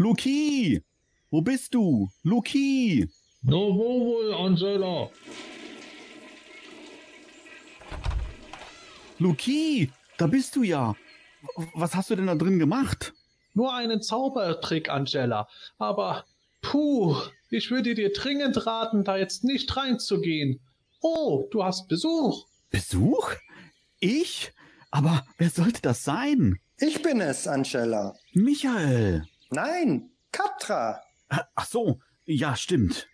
Luki! Wo bist du? Luki! Na, wo wohl, Angela? Luki! Da bist du ja! Was hast du denn da drin gemacht? Nur einen Zaubertrick, Angela. Aber, puh, ich würde dir dringend raten, da jetzt nicht reinzugehen. Oh, du hast Besuch. Besuch? Ich? Aber wer sollte das sein? Ich bin es, Angela. Michael. Nein, Katra. Ach so, ja, stimmt.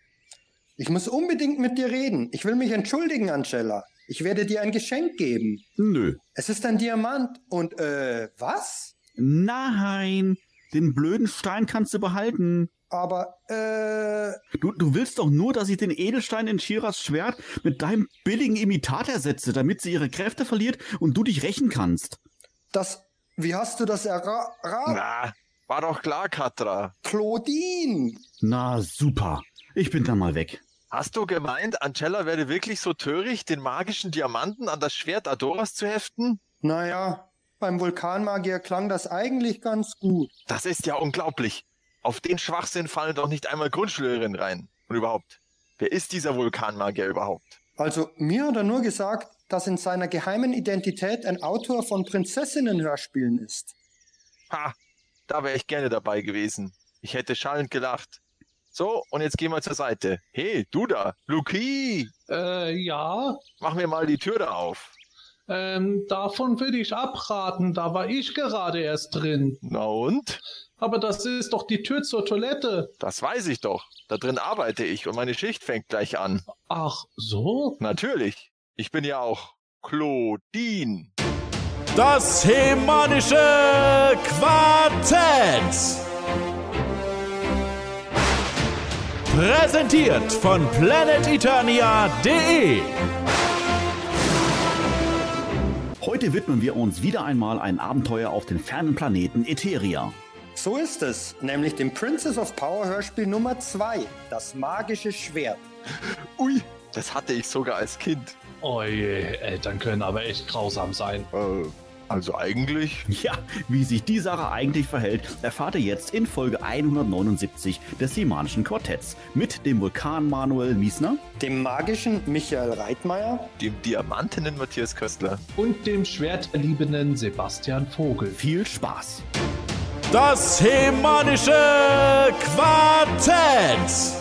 Ich muss unbedingt mit dir reden. Ich will mich entschuldigen, Angela. Ich werde dir ein Geschenk geben. Nö. Es ist ein Diamant und, äh, was? Nein, den blöden Stein kannst du behalten. Aber, äh. Du, du willst doch nur, dass ich den Edelstein in Shiras Schwert mit deinem billigen Imitat ersetze, damit sie ihre Kräfte verliert und du dich rächen kannst. Das. Wie hast du das erraten? Na, war doch klar, Katra. Claudine! Na, super. Ich bin dann mal weg. Hast du gemeint, Angela werde wirklich so töricht, den magischen Diamanten an das Schwert Adoras zu heften? Naja, beim Vulkanmagier klang das eigentlich ganz gut. Das ist ja unglaublich. Auf den Schwachsinn fallen doch nicht einmal Grundschülerinnen rein. Und überhaupt, wer ist dieser Vulkanmagier überhaupt? Also, mir hat er nur gesagt, dass in seiner geheimen Identität ein Autor von Prinzessinnen-Hörspielen ist. Ha, da wäre ich gerne dabei gewesen. Ich hätte schallend gelacht. So, und jetzt gehen wir zur Seite. Hey, du da, Luki! Äh, ja? Mach mir mal die Tür da auf. Ähm, davon würde ich abraten, da war ich gerade erst drin. Na und? Aber das ist doch die Tür zur Toilette. Das weiß ich doch. Da drin arbeite ich und meine Schicht fängt gleich an. Ach, so? Natürlich. Ich bin ja auch Claudine. Das hemanische Quartett. Präsentiert von planeteternia.de. Heute widmen wir uns wieder einmal ein Abenteuer auf den fernen Planeten Etheria. So ist es, nämlich dem Princess of Power Hörspiel Nummer 2, das magische Schwert. Ui, das hatte ich sogar als Kind. Oje, Eltern können aber echt grausam sein. Äh, also eigentlich? Ja, wie sich die Sache eigentlich verhält, erfahrt ihr jetzt in Folge 179 des Semanischen Quartetts mit dem Vulkan Manuel Miesner, dem magischen Michael Reitmeier, dem diamantenen Matthias Köstler und dem schwerterliebenden Sebastian Vogel. Viel Spaß! Das hemanische Quartett.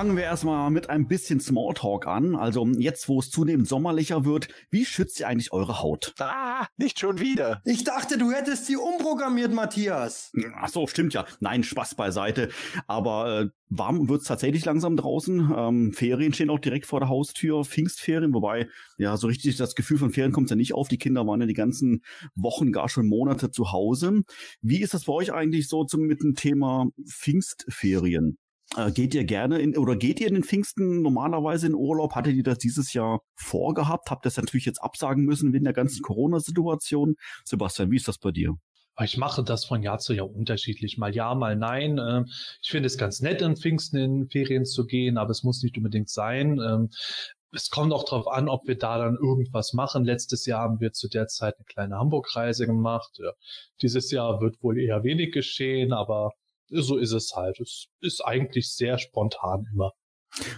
Fangen wir erstmal mit ein bisschen Smalltalk an. Also jetzt, wo es zunehmend sommerlicher wird, wie schützt ihr eigentlich eure Haut? Ah, nicht schon wieder. Ich dachte, du hättest sie umprogrammiert, Matthias. Ach so, stimmt ja. Nein, Spaß beiseite. Aber äh, warm wird's tatsächlich langsam draußen. Ähm, Ferien stehen auch direkt vor der Haustür, Pfingstferien, wobei ja so richtig das Gefühl von Ferien kommt ja nicht auf. Die Kinder waren ja die ganzen Wochen, gar schon Monate zu Hause. Wie ist das bei euch eigentlich so zum, mit dem Thema Pfingstferien? Äh, geht ihr gerne in oder geht ihr in den Pfingsten normalerweise in Urlaub? Hattet ihr das dieses Jahr vorgehabt? Habt ihr das natürlich jetzt absagen müssen wegen der ganzen Corona-Situation? Sebastian, wie ist das bei dir? Ich mache das von Jahr zu Jahr unterschiedlich. Mal ja, mal nein. Ähm, ich finde es ganz nett, in Pfingsten in Ferien zu gehen, aber es muss nicht unbedingt sein. Ähm, es kommt auch darauf an, ob wir da dann irgendwas machen. Letztes Jahr haben wir zu der Zeit eine kleine Hamburg-Reise gemacht. Dieses Jahr wird wohl eher wenig geschehen, aber so ist es halt. Es ist eigentlich sehr spontan immer.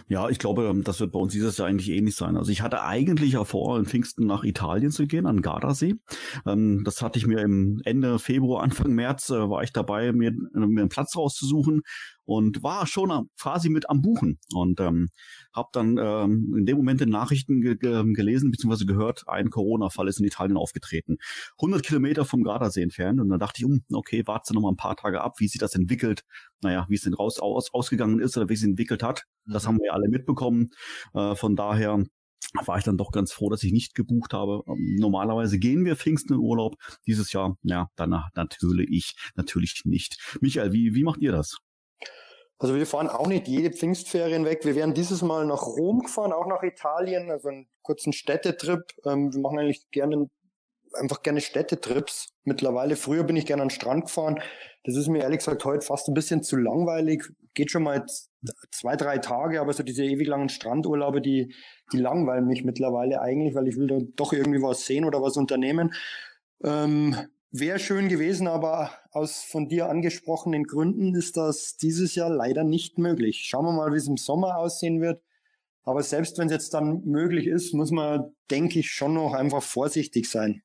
Ja, ich glaube, ähm, das wird bei uns dieses Jahr eigentlich ähnlich sein. Also ich hatte eigentlich ja vor, in Pfingsten nach Italien zu gehen, an Gardasee. Ähm, das hatte ich mir im Ende Februar, Anfang März, äh, war ich dabei, mir, mir einen Platz rauszusuchen und war schon quasi mit am Buchen und ähm, habe dann ähm, in dem Moment in Nachrichten ge ge gelesen bzw. gehört, ein Corona-Fall ist in Italien aufgetreten. 100 Kilometer vom Gardasee entfernt und dann dachte ich, um, okay, warte noch mal ein paar Tage ab, wie sich das entwickelt, naja, wie es denn raus aus, ausgegangen ist oder wie es sich entwickelt hat. Das mhm. haben wir ja alle mitbekommen. Äh, von daher war ich dann doch ganz froh, dass ich nicht gebucht habe. Ähm, normalerweise gehen wir Pfingsten in Urlaub. Dieses Jahr, ja, danach natürlich, natürlich nicht. Michael, wie, wie macht ihr das? Also wir fahren auch nicht jede Pfingstferien weg. Wir wären dieses Mal nach Rom gefahren, auch nach Italien, also einen kurzen Städtetrip. Ähm, wir machen eigentlich gerne einfach gerne Städtetrips. Mittlerweile, früher bin ich gerne an den Strand gefahren. Das ist mir ehrlich gesagt heute fast ein bisschen zu langweilig. Geht schon mal zwei, drei Tage, aber so diese ewig langen Strandurlaube, die, die langweilen mich mittlerweile eigentlich, weil ich will da doch irgendwie was sehen oder was unternehmen. Ähm, Wäre schön gewesen, aber aus von dir angesprochenen Gründen ist das dieses Jahr leider nicht möglich. Schauen wir mal, wie es im Sommer aussehen wird. Aber selbst wenn es jetzt dann möglich ist, muss man, denke ich, schon noch einfach vorsichtig sein.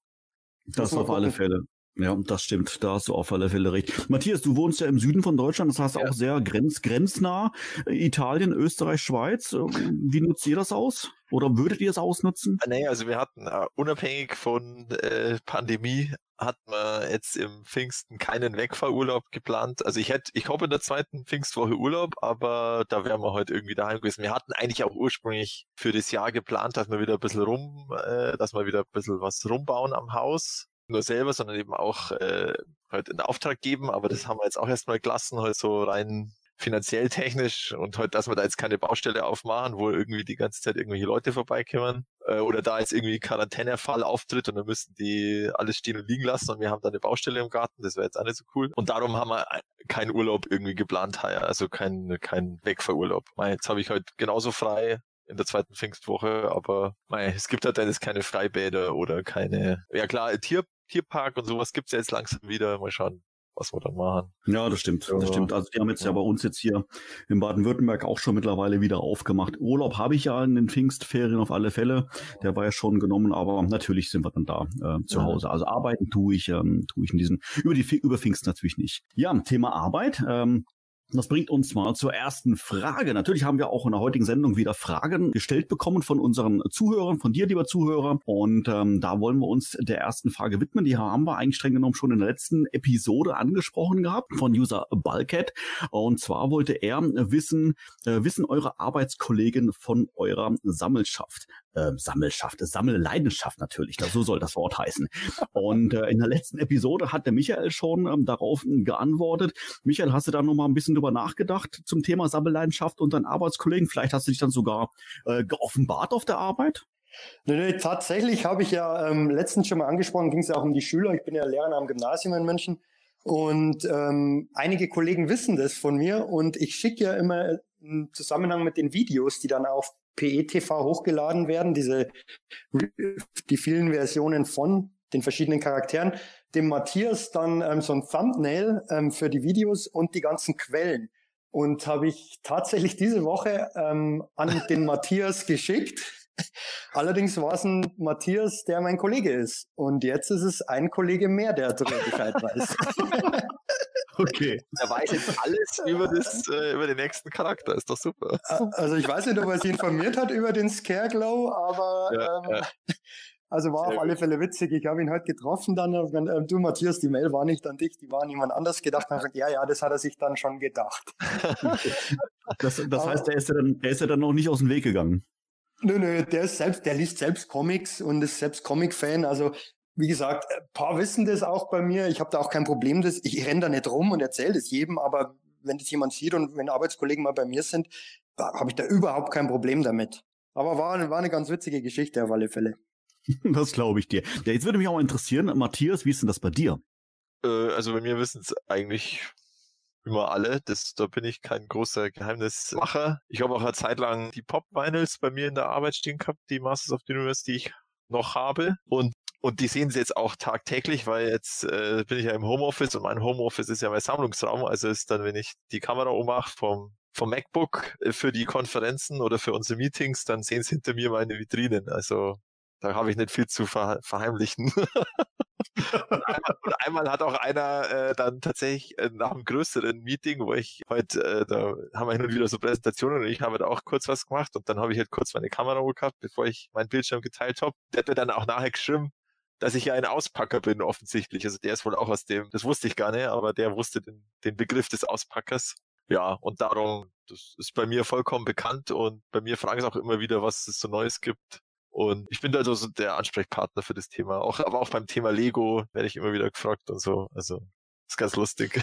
Das auf alle Fälle. Ja, das stimmt. Da hast du auf alle Fälle recht. Matthias, du wohnst ja im Süden von Deutschland, das heißt ja. auch sehr grenz, grenznah. Italien, Österreich, Schweiz. Wie nutzt ihr das aus? Oder würdet ihr es ausnutzen? Nee, also wir hatten uh, unabhängig von äh, Pandemie hat man jetzt im Pfingsten keinen Wegfahrurlaub geplant. Also ich hätte, ich hoffe in der zweiten Pfingstwoche Urlaub, aber da wären wir heute irgendwie daheim gewesen. Wir hatten eigentlich auch ursprünglich für das Jahr geplant, dass wir wieder ein bisschen rum, äh, dass wir wieder ein bisschen was rumbauen am Haus nur selber, sondern eben auch äh, halt in Auftrag geben. Aber das haben wir jetzt auch erstmal gelassen, halt so rein finanziell technisch und halt, dass wir da jetzt keine Baustelle aufmachen, wo irgendwie die ganze Zeit irgendwelche Leute vorbeikommen äh, oder da jetzt irgendwie Quarantänefall auftritt und dann müssen die alles stehen und liegen lassen und wir haben da eine Baustelle im Garten, das wäre jetzt auch nicht so cool. Und darum haben wir keinen Urlaub irgendwie geplant also kein, kein Wegfahrurlaub. Jetzt habe ich halt genauso frei in der zweiten Pfingstwoche, aber mei, es gibt halt dann jetzt keine Freibäder oder keine, ja klar, Tier, Tierpark und sowas gibt's ja jetzt langsam wieder. Mal schauen, was wir dann machen. Ja, das stimmt. Das stimmt. Also die haben jetzt ja. ja bei uns jetzt hier in Baden-Württemberg auch schon mittlerweile wieder aufgemacht. Urlaub habe ich ja in den Pfingstferien auf alle Fälle. Der war ja schon genommen, aber natürlich sind wir dann da äh, zu Hause. Also arbeiten tue ich, ähm, tue ich in diesem über die über Pfingst natürlich nicht. Ja, Thema Arbeit. Ähm, das bringt uns mal zur ersten Frage. Natürlich haben wir auch in der heutigen Sendung wieder Fragen gestellt bekommen von unseren Zuhörern, von dir, lieber Zuhörer. Und ähm, da wollen wir uns der ersten Frage widmen. Die haben wir eigentlich streng genommen schon in der letzten Episode angesprochen gehabt von User Balket. Und zwar wollte er wissen, äh, wissen eure Arbeitskollegen von eurer Sammelschaft äh, Sammelschaft, Sammelleidenschaft natürlich, so soll das Wort heißen. Und äh, in der letzten Episode hat der Michael schon ähm, darauf geantwortet. Michael, hast du da noch mal ein bisschen drüber nachgedacht zum Thema Sammelleidenschaft und deinen Arbeitskollegen? Vielleicht hast du dich dann sogar äh, geoffenbart auf der Arbeit? Nee, nee, tatsächlich habe ich ja ähm, letztens schon mal angesprochen, ging es ja auch um die Schüler. Ich bin ja Lehrer am Gymnasium in München. Und ähm, einige Kollegen wissen das von mir und ich schicke ja immer im Zusammenhang mit den Videos, die dann auf PETV hochgeladen werden, diese die vielen Versionen von den verschiedenen Charakteren, dem Matthias dann ähm, so ein Thumbnail ähm, für die Videos und die ganzen Quellen. Und habe ich tatsächlich diese Woche ähm, an den Matthias geschickt. Allerdings war es ein Matthias, der mein Kollege ist. Und jetzt ist es ein Kollege mehr, der darüber Bescheid weiß. Okay. Er weiß jetzt alles über, das, äh, über den nächsten Charakter. Ist doch super. Also ich weiß nicht, ob er sich informiert hat über den Scareglow, aber ja, ähm, ja. also war Sehr auf alle Fälle witzig. Ich habe ihn heute getroffen dann. Äh, du, Matthias, die Mail war nicht an dich, die war an jemand anders gedacht. Und gesagt, ja, ja, das hat er sich dann schon gedacht. das, das heißt, der ist, ja dann, der ist ja dann noch nicht aus dem Weg gegangen. Nö, nö, der ist selbst, der liest selbst Comics und ist selbst Comic-Fan. Also wie gesagt, ein paar wissen das auch bei mir. Ich habe da auch kein Problem. Das, ich renne da nicht rum und erzähle das jedem, aber wenn das jemand sieht und wenn Arbeitskollegen mal bei mir sind, habe ich da überhaupt kein Problem damit. Aber war, war eine ganz witzige Geschichte auf alle Fälle. Das glaube ich dir. Ja, jetzt würde mich auch interessieren, Matthias, wie ist denn das bei dir? Äh, also bei mir wissen es eigentlich immer alle. Das, da bin ich kein großer Geheimnismacher. Ich habe auch eine Zeit lang die Pop-Vinyls bei mir in der Arbeit stehen gehabt, die Masters of the Universe, die ich noch habe. Und und die sehen sie jetzt auch tagtäglich, weil jetzt äh, bin ich ja im Homeoffice und mein Homeoffice ist ja mein Sammlungsraum. Also ist dann, wenn ich die Kamera ummache vom, vom MacBook äh, für die Konferenzen oder für unsere Meetings, dann sehen sie hinter mir meine Vitrinen. Also da habe ich nicht viel zu ver verheimlichen. und, einmal, und, einmal, hat auch einer äh, dann tatsächlich äh, nach einem größeren Meeting, wo ich heute, äh, da haben wir hin und wieder so Präsentationen und ich habe da auch kurz was gemacht und dann habe ich halt kurz meine Kamera gehabt, bevor ich meinen Bildschirm geteilt habe. Der hat mir dann auch nachher geschrieben, dass ich ja ein Auspacker bin, offensichtlich. Also der ist wohl auch aus dem, das wusste ich gar nicht, aber der wusste den, den Begriff des Auspackers. Ja, und darum, das ist bei mir vollkommen bekannt und bei mir fragen sie auch immer wieder, was es so Neues gibt. Und ich bin da so der Ansprechpartner für das Thema. Auch, aber auch beim Thema Lego werde ich immer wieder gefragt und so. Also ist ganz lustig.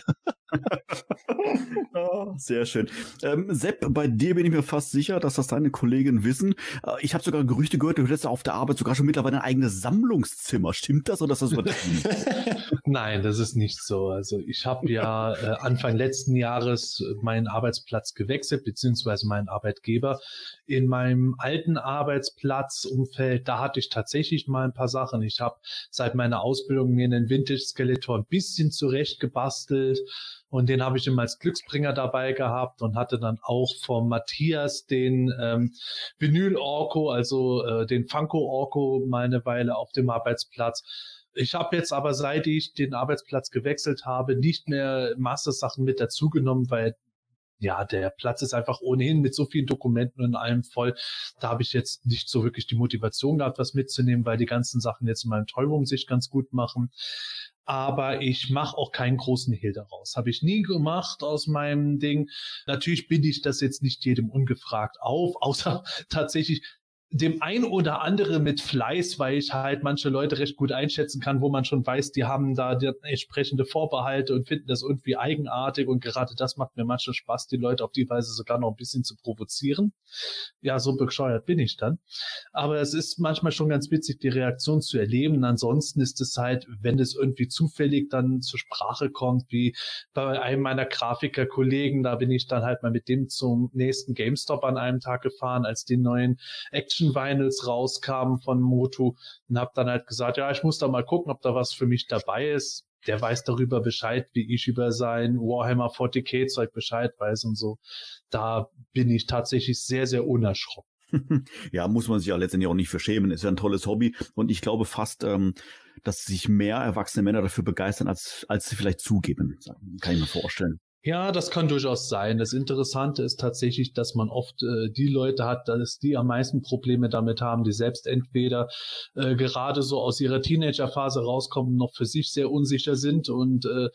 oh, sehr schön. Ähm, Sepp, bei dir bin ich mir fast sicher, dass das deine Kollegen wissen. Äh, ich habe sogar Gerüchte gehört, du hättest auf der Arbeit sogar schon mittlerweile ein eigenes Sammlungszimmer. Stimmt das oder ist das übertrieben? Nein, das ist nicht so. Also ich habe ja äh, Anfang letzten Jahres meinen Arbeitsplatz gewechselt, beziehungsweise meinen Arbeitgeber. In meinem alten Arbeitsplatzumfeld, da hatte ich tatsächlich mal ein paar Sachen. Ich habe seit meiner Ausbildung mir einen Vintage-Skeletor ein bisschen zurecht gebastelt und den habe ich immer als Glücksbringer dabei gehabt und hatte dann auch vom Matthias den ähm, Vinyl-Orko, also äh, den Funko-Orko mal eine Weile auf dem Arbeitsplatz. Ich habe jetzt aber, seit ich den Arbeitsplatz gewechselt habe, nicht mehr Master-Sachen mit dazugenommen, weil ja, der Platz ist einfach ohnehin mit so vielen Dokumenten und allem voll. Da habe ich jetzt nicht so wirklich die Motivation gehabt, was mitzunehmen, weil die ganzen Sachen jetzt in meinem Tollroom sich ganz gut machen aber ich mache auch keinen großen Hehl daraus. Habe ich nie gemacht aus meinem Ding. Natürlich bin ich das jetzt nicht jedem ungefragt auf, außer tatsächlich dem ein oder andere mit Fleiß, weil ich halt manche Leute recht gut einschätzen kann, wo man schon weiß, die haben da die entsprechende Vorbehalte und finden das irgendwie eigenartig und gerade das macht mir manchmal Spaß, die Leute auf die Weise sogar noch ein bisschen zu provozieren. Ja, so bescheuert bin ich dann. Aber es ist manchmal schon ganz witzig, die Reaktion zu erleben. Ansonsten ist es halt, wenn es irgendwie zufällig dann zur Sprache kommt, wie bei einem meiner Grafikerkollegen, da bin ich dann halt mal mit dem zum nächsten GameStop an einem Tag gefahren, als die neuen Action Action Vinyls rauskamen von Motu und habe dann halt gesagt, ja, ich muss da mal gucken, ob da was für mich dabei ist. Der weiß darüber Bescheid, wie ich über sein Warhammer 40k Zeug Bescheid weiß und so. Da bin ich tatsächlich sehr, sehr unerschrocken. ja, muss man sich ja letztendlich auch nicht verschämen. Ist ja ein tolles Hobby und ich glaube fast, ähm, dass sich mehr erwachsene Männer dafür begeistern, als, als sie vielleicht zugeben. Kann ich mir vorstellen. Ja, das kann durchaus sein. Das Interessante ist tatsächlich, dass man oft äh, die Leute hat, dass die am meisten Probleme damit haben, die selbst entweder äh, gerade so aus ihrer Teenagerphase rauskommen, noch für sich sehr unsicher sind und äh,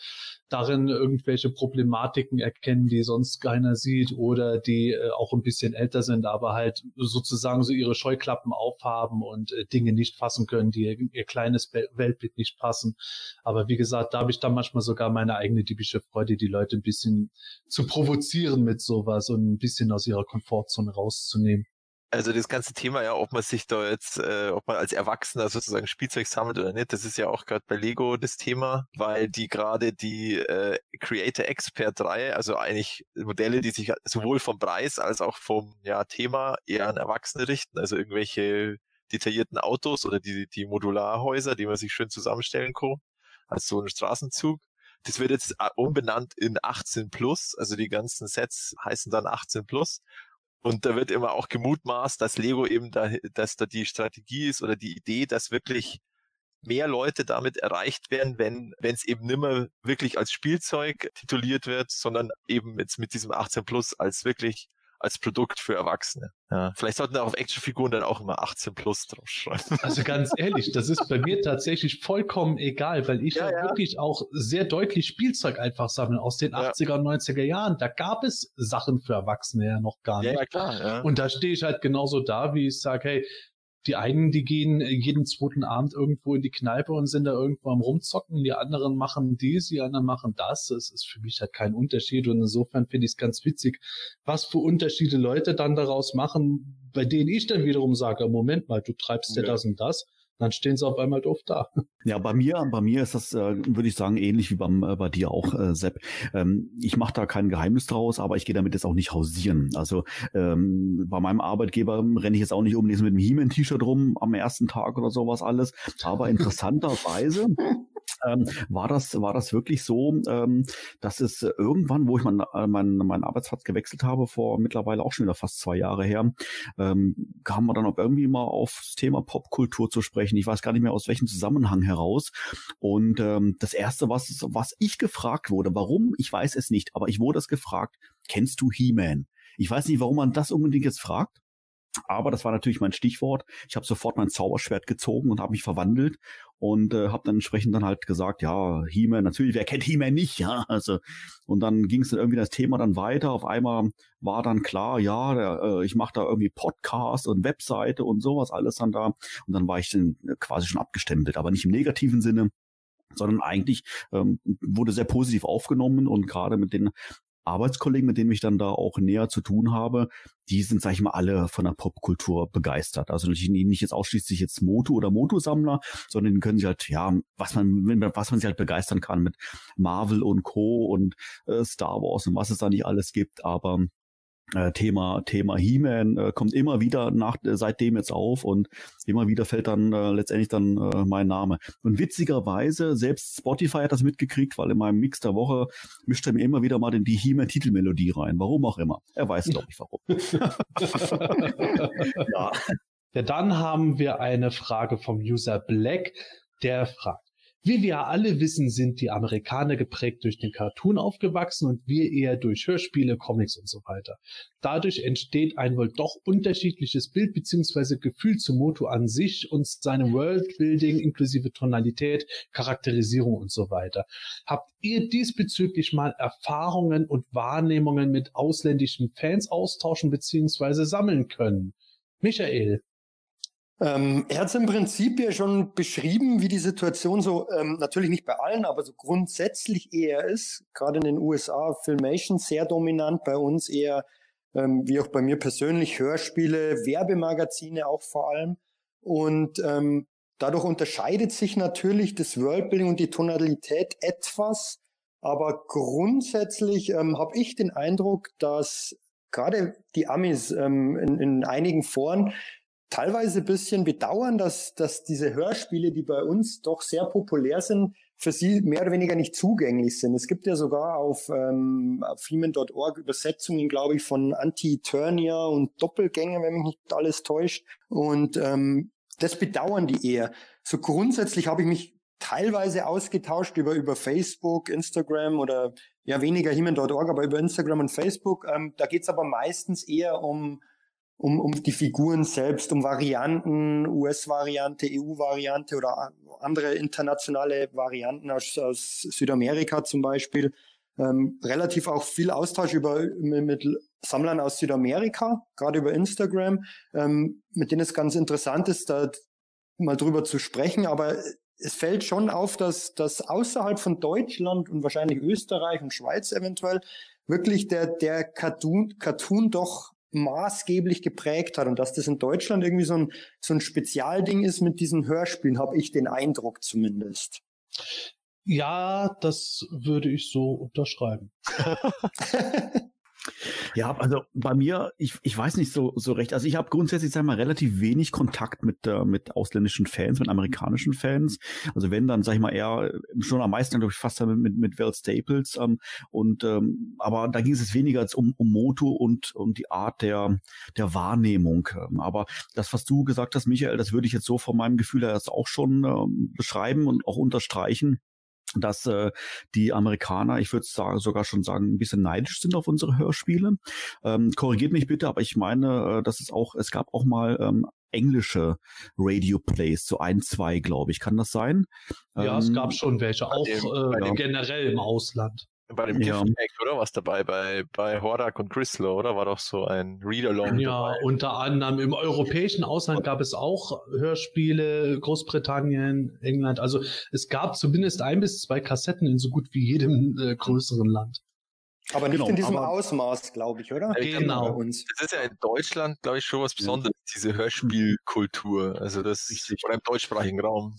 darin irgendwelche Problematiken erkennen, die sonst keiner sieht oder die äh, auch ein bisschen älter sind, aber halt sozusagen so ihre Scheuklappen aufhaben und äh, Dinge nicht fassen können, die ihr, ihr kleines Weltbild nicht passen. Aber wie gesagt, da habe ich dann manchmal sogar meine eigene diebische Freude, die Leute ein bisschen zu provozieren mit sowas und ein bisschen aus ihrer Komfortzone rauszunehmen. Also das ganze Thema ja, ob man sich da jetzt, äh, ob man als Erwachsener sozusagen Spielzeug sammelt oder nicht, das ist ja auch gerade bei Lego das Thema, weil die gerade die äh, Creator Expert 3, also eigentlich Modelle, die sich sowohl vom Preis als auch vom ja, Thema eher an Erwachsene richten, also irgendwelche detaillierten Autos oder die, die Modularhäuser, die man sich schön zusammenstellen kann, als so ein Straßenzug. Das wird jetzt äh, umbenannt in 18 Plus, also die ganzen Sets heißen dann 18 Plus. Und da wird immer auch gemutmaßt, dass Lego eben da, dass da die Strategie ist oder die Idee, dass wirklich mehr Leute damit erreicht werden, wenn wenn es eben nimmer wirklich als Spielzeug tituliert wird, sondern eben jetzt mit diesem 18 Plus als wirklich als Produkt für Erwachsene. Ja, vielleicht sollten da auf Actionfiguren dann auch immer 18 plus draufschreiben. Also ganz ehrlich, das ist bei mir tatsächlich vollkommen egal, weil ich ja, ja wirklich auch sehr deutlich Spielzeug einfach sammle aus den ja. 80er und 90er Jahren. Da gab es Sachen für Erwachsene ja noch gar nicht. Ja, klar. Und da stehe ich halt genauso da, wie ich sage, hey, die einen, die gehen jeden zweiten Abend irgendwo in die Kneipe und sind da irgendwo am rumzocken. Die anderen machen dies, die anderen machen das. Es ist für mich halt kein Unterschied. Und insofern finde ich es ganz witzig, was für Unterschiede Leute dann daraus machen, bei denen ich dann wiederum sage, Moment mal, du treibst ja, ja das und das dann stehen sie auf einmal doof da. Ja, bei mir, bei mir ist das, äh, würde ich sagen, ähnlich wie beim, äh, bei dir auch, äh, Sepp. Ähm, ich mache da kein Geheimnis draus, aber ich gehe damit jetzt auch nicht hausieren. Also ähm, bei meinem Arbeitgeber renne ich jetzt auch nicht unbedingt mit einem He-Man-T-Shirt rum am ersten Tag oder sowas alles. Aber interessanterweise ähm, war das war das wirklich so, ähm, dass es irgendwann, wo ich mein, äh, mein, meinen Arbeitsplatz gewechselt habe, vor mittlerweile auch schon wieder fast zwei Jahre her, ähm, kam man dann auch irgendwie mal aufs Thema Popkultur zu sprechen. Ich weiß gar nicht mehr aus welchem Zusammenhang heraus. Und ähm, das erste, was was ich gefragt wurde, warum, ich weiß es nicht, aber ich wurde es gefragt: Kennst du He-Man? Ich weiß nicht, warum man das unbedingt jetzt fragt. Aber das war natürlich mein Stichwort. Ich habe sofort mein Zauberschwert gezogen und habe mich verwandelt und äh, habe dann entsprechend dann halt gesagt, ja, He-Man, natürlich, wer kennt He-Man nicht, ja, also und dann ging es dann irgendwie das Thema dann weiter. Auf einmal war dann klar, ja, der, äh, ich mache da irgendwie Podcast und Webseite und sowas alles dann da und dann war ich dann quasi schon abgestempelt, aber nicht im negativen Sinne, sondern eigentlich ähm, wurde sehr positiv aufgenommen und gerade mit den Arbeitskollegen, mit denen ich dann da auch näher zu tun habe, die sind, sag ich mal, alle von der Popkultur begeistert. Also natürlich nicht jetzt ausschließlich jetzt Moto oder Moto-Sammler, sondern die können sich halt, ja, was man, was man sich halt begeistern kann mit Marvel und Co. und äh, Star Wars und was es da nicht alles gibt, aber äh, Thema Thema He-Man äh, kommt immer wieder nach äh, seitdem jetzt auf und immer wieder fällt dann äh, letztendlich dann äh, mein Name. Und witzigerweise selbst Spotify hat das mitgekriegt, weil in meinem Mix der Woche mischt er mir immer wieder mal den, die He-Man Titelmelodie rein. Warum auch immer. Er weiß glaube ich warum. ja. ja, dann haben wir eine Frage vom User Black, der fragt wie wir alle wissen, sind die Amerikaner geprägt durch den Cartoon aufgewachsen und wir eher durch Hörspiele, Comics und so weiter. Dadurch entsteht ein wohl doch unterschiedliches Bild bzw. Gefühl zum Motto an sich und seinem Worldbuilding inklusive Tonalität, Charakterisierung und so weiter. Habt ihr diesbezüglich mal Erfahrungen und Wahrnehmungen mit ausländischen Fans austauschen bzw. sammeln können? Michael. Ähm, er hat es im Prinzip ja schon beschrieben, wie die Situation so, ähm, natürlich nicht bei allen, aber so grundsätzlich eher ist. Gerade in den USA Filmation sehr dominant, bei uns eher, ähm, wie auch bei mir persönlich, Hörspiele, Werbemagazine auch vor allem. Und ähm, dadurch unterscheidet sich natürlich das Worldbuilding und die Tonalität etwas. Aber grundsätzlich ähm, habe ich den Eindruck, dass gerade die Amis ähm, in, in einigen Foren teilweise ein bisschen bedauern, dass, dass diese Hörspiele, die bei uns doch sehr populär sind, für sie mehr oder weniger nicht zugänglich sind. Es gibt ja sogar auf, ähm, auf Freeman.org Übersetzungen, glaube ich, von Anti-Eternia und Doppelgänger, wenn mich nicht alles täuscht. Und ähm, das bedauern die eher. So grundsätzlich habe ich mich teilweise ausgetauscht über, über Facebook, Instagram oder ja weniger Himen.org, aber über Instagram und Facebook. Ähm, da geht's aber meistens eher um um, um die Figuren selbst, um Varianten, US-Variante, EU-Variante oder andere internationale Varianten aus, aus Südamerika zum Beispiel. Ähm, relativ auch viel Austausch über mit Sammlern aus Südamerika, gerade über Instagram, ähm, mit denen es ganz interessant ist, da mal drüber zu sprechen. Aber es fällt schon auf, dass, dass außerhalb von Deutschland und wahrscheinlich Österreich und Schweiz eventuell wirklich der, der Cartoon, Cartoon doch maßgeblich geprägt hat und dass das in Deutschland irgendwie so ein, so ein Spezialding ist mit diesen Hörspielen, habe ich den Eindruck zumindest. Ja, das würde ich so unterschreiben. Ja, also bei mir, ich, ich weiß nicht so, so recht. Also ich habe grundsätzlich, sag mal, relativ wenig Kontakt mit, äh, mit ausländischen Fans, mit amerikanischen Fans. Also wenn, dann sag ich mal eher schon am meisten, glaube ich, fast mit, mit, mit Val Staples. Ähm, und ähm, aber da ging es weniger als um, um Moto und um die Art der, der Wahrnehmung. Ähm, aber das, was du gesagt hast, Michael, das würde ich jetzt so von meinem Gefühl her jetzt auch schon ähm, beschreiben und auch unterstreichen dass äh, die Amerikaner, ich würde sagen, sogar schon sagen, ein bisschen neidisch sind auf unsere Hörspiele. Ähm, korrigiert mich bitte, aber ich meine, äh, dass es auch, es gab auch mal ähm, englische Radio Plays, so ein, zwei, glaube ich. Kann das sein? Ja, ähm, es gab schon welche, auch äh, ja. generell im Ausland. Bei dem ja. Gift oder was dabei? Bei, bei Horak und Chrysler, oder? War doch so ein Read-Along. Ja, dabei. unter anderem im europäischen Ausland gab es auch Hörspiele, Großbritannien, England. Also es gab zumindest ein bis zwei Kassetten in so gut wie jedem äh, größeren Land. Aber nicht genau, in diesem Ausmaß, glaube ich, oder? Genau. Das ist ja in Deutschland, glaube ich, schon was Besonderes, ja. diese Hörspielkultur. Also das ist oder im deutschsprachigen Raum.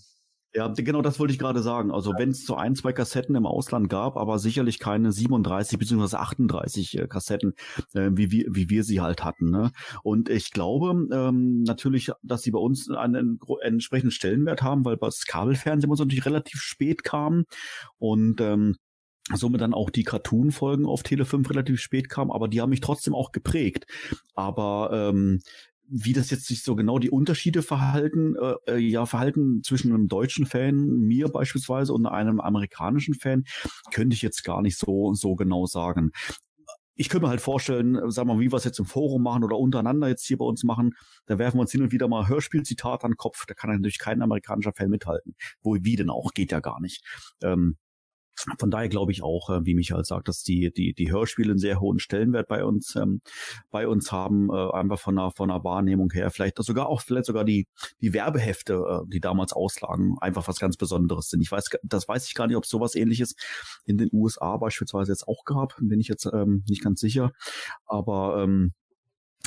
Ja, genau das wollte ich gerade sagen. Also wenn es so ein, zwei Kassetten im Ausland gab, aber sicherlich keine 37 bzw. 38 äh, Kassetten, äh, wie, wir, wie wir sie halt hatten. Ne? Und ich glaube ähm, natürlich, dass sie bei uns einen, einen entsprechenden Stellenwert haben, weil das Kabelfernsehen uns natürlich relativ spät kam und ähm, somit dann auch die Cartoon-Folgen auf Tele 5 relativ spät kamen, aber die haben mich trotzdem auch geprägt. Aber ähm, wie das jetzt sich so genau die Unterschiede verhalten, äh, äh, ja, verhalten zwischen einem deutschen Fan, mir beispielsweise, und einem amerikanischen Fan, könnte ich jetzt gar nicht so, so genau sagen. Ich könnte mir halt vorstellen, sagen wir mal, wie wir es jetzt im Forum machen oder untereinander jetzt hier bei uns machen, da werfen wir uns hin und wieder mal Hörspielzitat an den Kopf, da kann natürlich kein amerikanischer Fan mithalten. Wo, wie denn auch, geht ja gar nicht. Ähm, von daher glaube ich auch, äh, wie Michael sagt, dass die, die, die Hörspiele einen sehr hohen Stellenwert bei uns, ähm, bei uns haben, äh, einfach von der, von der Wahrnehmung her. Vielleicht sogar auch, vielleicht sogar die, die Werbehefte, äh, die damals auslagen, einfach was ganz Besonderes sind. Ich weiß, das weiß ich gar nicht, ob es sowas ähnliches in den USA beispielsweise jetzt auch gab, bin ich jetzt ähm, nicht ganz sicher. Aber ähm,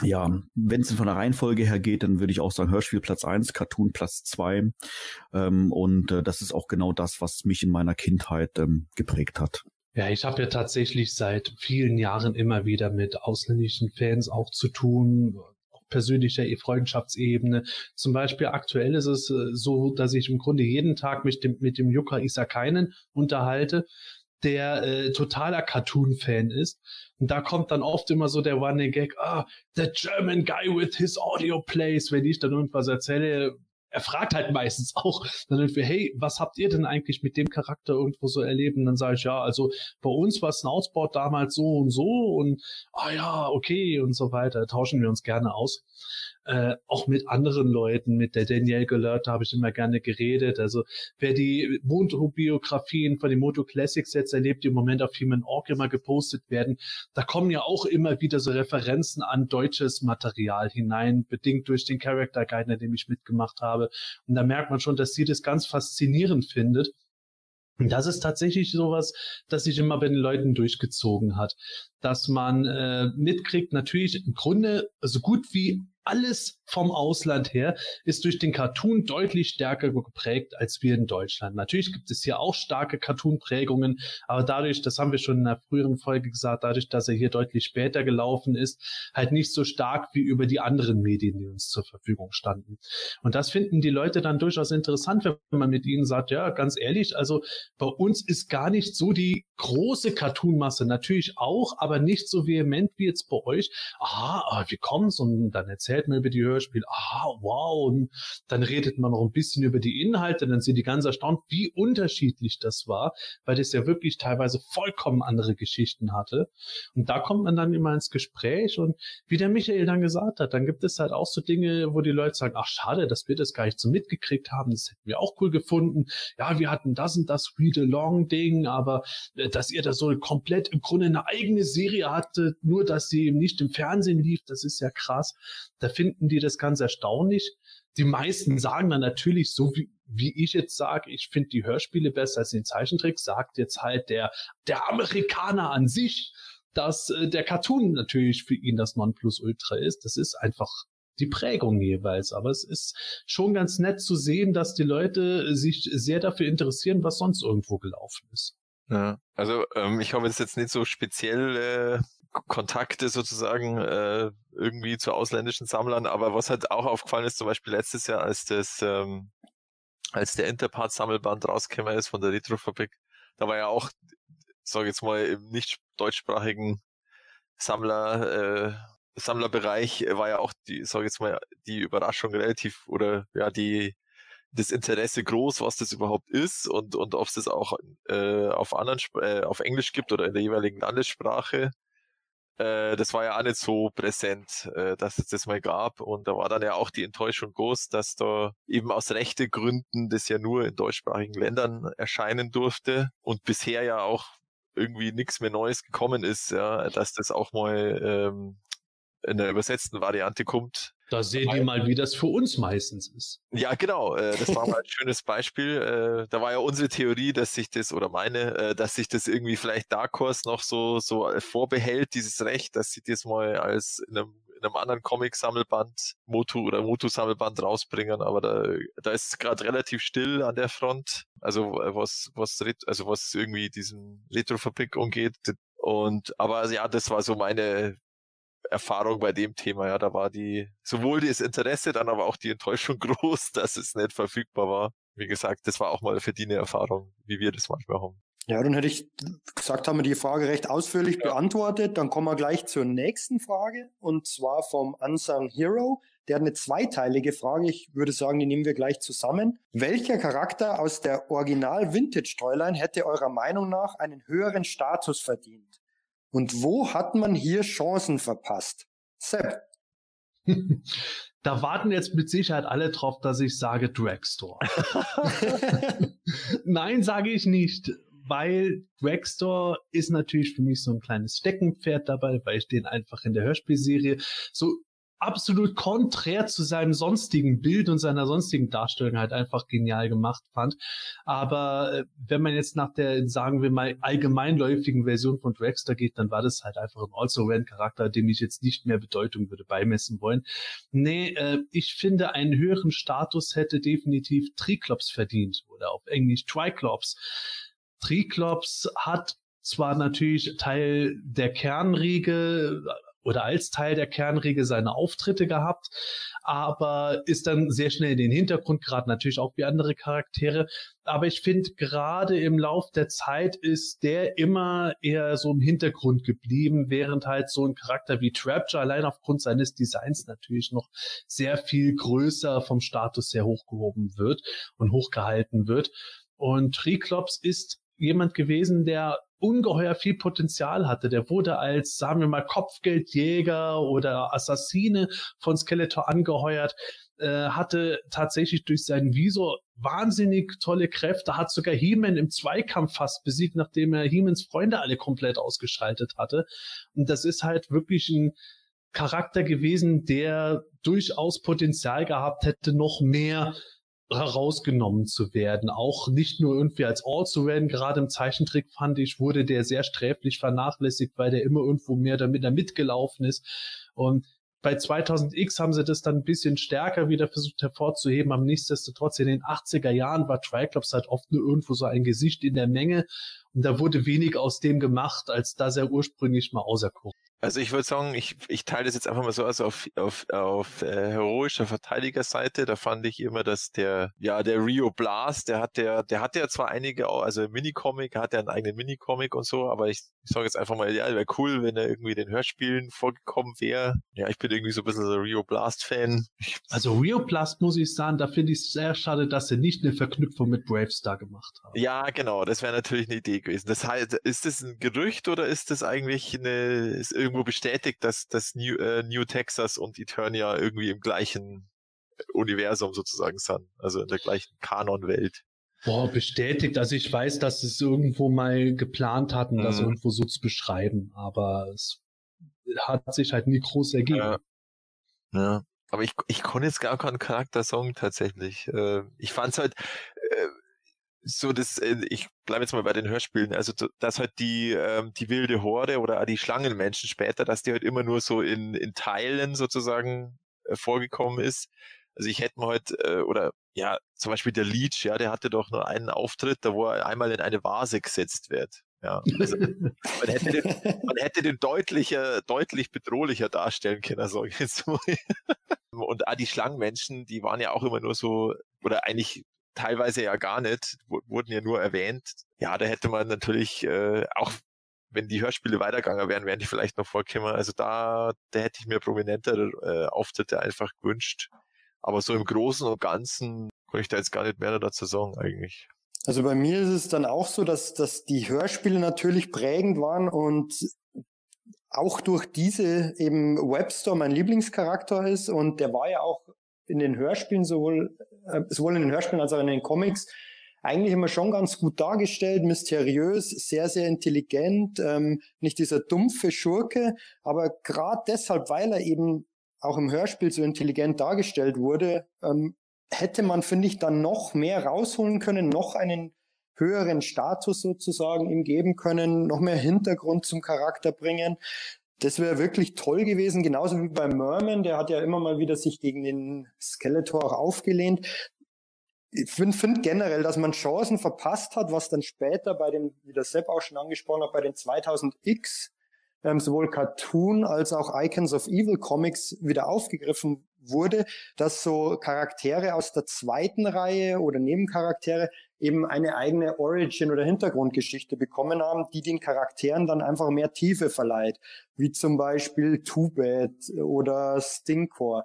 ja, wenn es von der Reihenfolge her geht, dann würde ich auch sagen Hörspiel Platz eins, Cartoon Platz zwei. Ähm, und äh, das ist auch genau das, was mich in meiner Kindheit ähm, geprägt hat. Ja, ich habe ja tatsächlich seit vielen Jahren immer wieder mit ausländischen Fans auch zu tun, persönlicher Freundschaftsebene. Zum Beispiel aktuell ist es äh, so, dass ich im Grunde jeden Tag mich dem, mit dem Yuka Isakainen unterhalte der äh, totaler Cartoon-Fan ist. Und da kommt dann oft immer so der Running Gag, ah, the German guy with his audio plays, wenn ich dann irgendwas erzähle, er fragt halt meistens auch, dann wir, hey, was habt ihr denn eigentlich mit dem Charakter irgendwo so erlebt? Und dann sage ich, ja, also bei uns war Snoutsport damals so und so und ah ja, okay und so weiter. Tauschen wir uns gerne aus äh, auch mit anderen Leuten, mit der Danielle Gelert, habe ich immer gerne geredet. Also wer die Moto-Biografien von den Moto Classics jetzt erlebt, die im Moment auf Human Org immer gepostet werden, da kommen ja auch immer wieder so Referenzen an deutsches Material hinein, bedingt durch den Character Guide, in dem ich mitgemacht habe. Und da merkt man schon, dass sie das ganz faszinierend findet. Und das ist tatsächlich sowas, das sich immer bei den Leuten durchgezogen hat, dass man äh, mitkriegt, natürlich im Grunde so gut wie alles vom Ausland her ist durch den Cartoon deutlich stärker geprägt als wir in Deutschland. Natürlich gibt es hier auch starke Cartoon-Prägungen, aber dadurch, das haben wir schon in einer früheren Folge gesagt, dadurch, dass er hier deutlich später gelaufen ist, halt nicht so stark wie über die anderen Medien, die uns zur Verfügung standen. Und das finden die Leute dann durchaus interessant, wenn man mit ihnen sagt, ja, ganz ehrlich, also bei uns ist gar nicht so die große Cartoon-Masse, natürlich auch, aber nicht so vehement wie jetzt bei euch. Aha, wie kommt's? Und dann erzählt man über die Hörspiel, ah, wow, und dann redet man noch ein bisschen über die Inhalte, dann sind die ganz erstaunt, wie unterschiedlich das war, weil das ja wirklich teilweise vollkommen andere Geschichten hatte. Und da kommt man dann immer ins Gespräch und wie der Michael dann gesagt hat, dann gibt es halt auch so Dinge, wo die Leute sagen, ach schade, dass wir das gar nicht so mitgekriegt haben, das hätten wir auch cool gefunden. Ja, wir hatten das und das Read-Along-Ding, aber äh, dass ihr da so komplett im Grunde eine eigene Serie hattet, nur dass sie eben nicht im Fernsehen lief, das ist ja krass. Da finden die das ist ganz erstaunlich. Die meisten sagen dann natürlich, so wie, wie ich jetzt sage, ich finde die Hörspiele besser als den Zeichentrick, sagt jetzt halt der, der Amerikaner an sich, dass äh, der Cartoon natürlich für ihn das Nonplusultra ist. Das ist einfach die Prägung jeweils. Aber es ist schon ganz nett zu sehen, dass die Leute sich sehr dafür interessieren, was sonst irgendwo gelaufen ist. Ja, also ähm, ich habe jetzt nicht so speziell äh, Kontakte sozusagen äh, irgendwie zu ausländischen Sammlern, aber was halt auch aufgefallen ist, zum Beispiel letztes Jahr, als das, ähm, als der Interpart-Sammelband rausgekommen ist von der Retrofabrik, da war ja auch, sage jetzt mal, im nicht deutschsprachigen Sammler, äh, Sammlerbereich war ja auch die, sage jetzt mal, die Überraschung relativ oder ja die das Interesse groß, was das überhaupt ist und und ob es das auch äh, auf anderen äh, auf Englisch gibt oder in der jeweiligen Landessprache äh, das war ja auch nicht so präsent, äh, dass es das mal gab. Und da war dann ja auch die Enttäuschung groß, dass da eben aus rechte Gründen das ja nur in deutschsprachigen Ländern erscheinen durfte und bisher ja auch irgendwie nichts mehr Neues gekommen ist, ja, dass das auch mal ähm, in der übersetzten Variante kommt. Da sehen die mal, wie das für uns meistens ist. Ja, genau. Äh, das war mal ein schönes Beispiel. Äh, da war ja unsere Theorie, dass sich das, oder meine, äh, dass sich das irgendwie vielleicht Dark Horse noch so, so vorbehält, dieses Recht, dass sie das mal als in einem, in einem anderen Comic-Sammelband, Motu oder Motu-Sammelband rausbringen. Aber da, da ist gerade relativ still an der Front. Also was, was, also was irgendwie diesen Retrofabrik umgeht. Und aber ja, das war so meine Erfahrung bei dem Thema. Ja, da war die sowohl das Interesse, dann aber auch die Enttäuschung groß, dass es nicht verfügbar war. Wie gesagt, das war auch mal für die eine Erfahrung, wie wir das manchmal haben. Ja, dann hätte ich gesagt, haben wir die Frage recht ausführlich ja. beantwortet. Dann kommen wir gleich zur nächsten Frage und zwar vom Unsung Hero. Der hat eine zweiteilige Frage. Ich würde sagen, die nehmen wir gleich zusammen. Welcher Charakter aus der Original Vintage Toyline hätte eurer Meinung nach einen höheren Status verdient? Und wo hat man hier Chancen verpasst? Sepp. Da warten jetzt mit Sicherheit alle drauf, dass ich sage Dragstore. Nein, sage ich nicht. weil Dragstore ist natürlich für mich so ein kleines Steckenpferd dabei, weil ich den einfach in der Hörspielserie so absolut konträr zu seinem sonstigen Bild und seiner sonstigen Darstellung halt einfach genial gemacht fand. Aber äh, wenn man jetzt nach der, sagen wir mal, allgemeinläufigen Version von Dragster geht, dann war das halt einfach ein Also-Ran-Charakter, dem ich jetzt nicht mehr Bedeutung würde beimessen wollen. Nee, äh, ich finde, einen höheren Status hätte definitiv Triklops verdient oder auf Englisch Triclops. Triklops hat zwar natürlich Teil der Kernriege, oder als Teil der Kernriege seine Auftritte gehabt, aber ist dann sehr schnell in den Hintergrund geraten, natürlich auch wie andere Charaktere. Aber ich finde, gerade im Lauf der Zeit ist der immer eher so im Hintergrund geblieben, während halt so ein Charakter wie Trapture allein aufgrund seines Designs natürlich noch sehr viel größer vom Status sehr hochgehoben wird und hochgehalten wird. Und Triklops ist jemand gewesen, der ungeheuer viel Potenzial hatte. Der wurde als, sagen wir mal, Kopfgeldjäger oder Assassine von Skeletor angeheuert, äh, hatte tatsächlich durch seinen Visor wahnsinnig tolle Kräfte, hat sogar He-Man im Zweikampf fast besiegt, nachdem er He-Mans Freunde alle komplett ausgeschaltet hatte. Und das ist halt wirklich ein Charakter gewesen, der durchaus Potenzial gehabt hätte, noch mehr herausgenommen zu werden. Auch nicht nur irgendwie als All zu werden. Gerade im Zeichentrick fand ich, wurde der sehr sträflich vernachlässigt, weil der immer irgendwo mehr damit mitgelaufen ist. Und bei 2000X haben sie das dann ein bisschen stärker wieder versucht hervorzuheben, aber nichtsdestotrotz in den 80er Jahren war Triclops halt oft nur irgendwo so ein Gesicht in der Menge und da wurde wenig aus dem gemacht, als dass er ursprünglich mal auserkoren also ich würde sagen, ich, ich teile das jetzt einfach mal so aus auf, auf, auf äh, heroischer Verteidigerseite. Da fand ich immer, dass der, ja, der Rio Blast, der hat der, der hatte ja zwar einige, also Minicomic, hat ja einen eigenen Minicomic und so, aber ich, ich sage jetzt einfach mal, ja, wäre cool, wenn er irgendwie den Hörspielen vorgekommen wäre. Ja, ich bin irgendwie so ein bisschen so Rio Blast-Fan. Also Rio Blast muss ich sagen, da finde ich es sehr schade, dass sie nicht eine Verknüpfung mit Bravestar gemacht haben. Ja, genau, das wäre natürlich eine Idee gewesen. Das heißt, ist das ein Gerücht oder ist das eigentlich eine, ist irgendwie irgendwo bestätigt, dass, dass New, äh, New Texas und Eternia irgendwie im gleichen Universum sozusagen sind, also in der gleichen Kanonwelt. Boah, bestätigt. Also ich weiß, dass sie es irgendwo mal geplant hatten, das mhm. irgendwo so zu beschreiben, aber es hat sich halt nie groß ergeben. Ja. ja. Aber ich, ich konnte jetzt gar keinen Charaktersong tatsächlich. Äh, ich fand es halt, äh, so das, äh, ich bleibe jetzt mal bei den Hörspielen, also dass halt die, ähm, die wilde Horde oder die Schlangenmenschen später, dass die halt immer nur so in, in Teilen sozusagen äh, vorgekommen ist. Also ich hätte mir heute, äh, oder ja, zum Beispiel der Leech, ja, der hatte doch nur einen Auftritt, da wo er einmal in eine Vase gesetzt wird. Ja, also man hätte den, man hätte den deutlicher, deutlich bedrohlicher darstellen können, sage ich jetzt mal. Und auch die Schlangenmenschen, die waren ja auch immer nur so, oder eigentlich teilweise ja gar nicht, wurden ja nur erwähnt. Ja, da hätte man natürlich äh, auch wenn die Hörspiele weitergegangen wären, wären die vielleicht noch vorgekommen. Also da, da hätte ich mir prominentere äh, Auftritte einfach gewünscht. Aber so im Großen und Ganzen kann ich da jetzt gar nicht mehr dazu sagen eigentlich. Also bei mir ist es dann auch so, dass, dass die Hörspiele natürlich prägend waren und auch durch diese eben Webster mein Lieblingscharakter ist und der war ja auch in den Hörspielen, sowohl, sowohl in den Hörspielen als auch in den Comics, eigentlich immer schon ganz gut dargestellt, mysteriös, sehr, sehr intelligent, ähm, nicht dieser dumpfe Schurke, aber gerade deshalb, weil er eben auch im Hörspiel so intelligent dargestellt wurde, ähm, hätte man, finde ich, dann noch mehr rausholen können, noch einen höheren Status sozusagen ihm geben können, noch mehr Hintergrund zum Charakter bringen. Das wäre wirklich toll gewesen, genauso wie bei Merman, der hat ja immer mal wieder sich gegen den Skeletor auch aufgelehnt. Ich finde find generell, dass man Chancen verpasst hat, was dann später bei den, wie der Sepp auch schon angesprochen hat, bei den 2000X ähm, sowohl Cartoon als auch Icons of Evil Comics wieder aufgegriffen wurde, dass so Charaktere aus der zweiten Reihe oder Nebencharaktere eben eine eigene Origin oder Hintergrundgeschichte bekommen haben, die den Charakteren dann einfach mehr Tiefe verleiht, wie zum Beispiel Too Bad oder Stinkcore.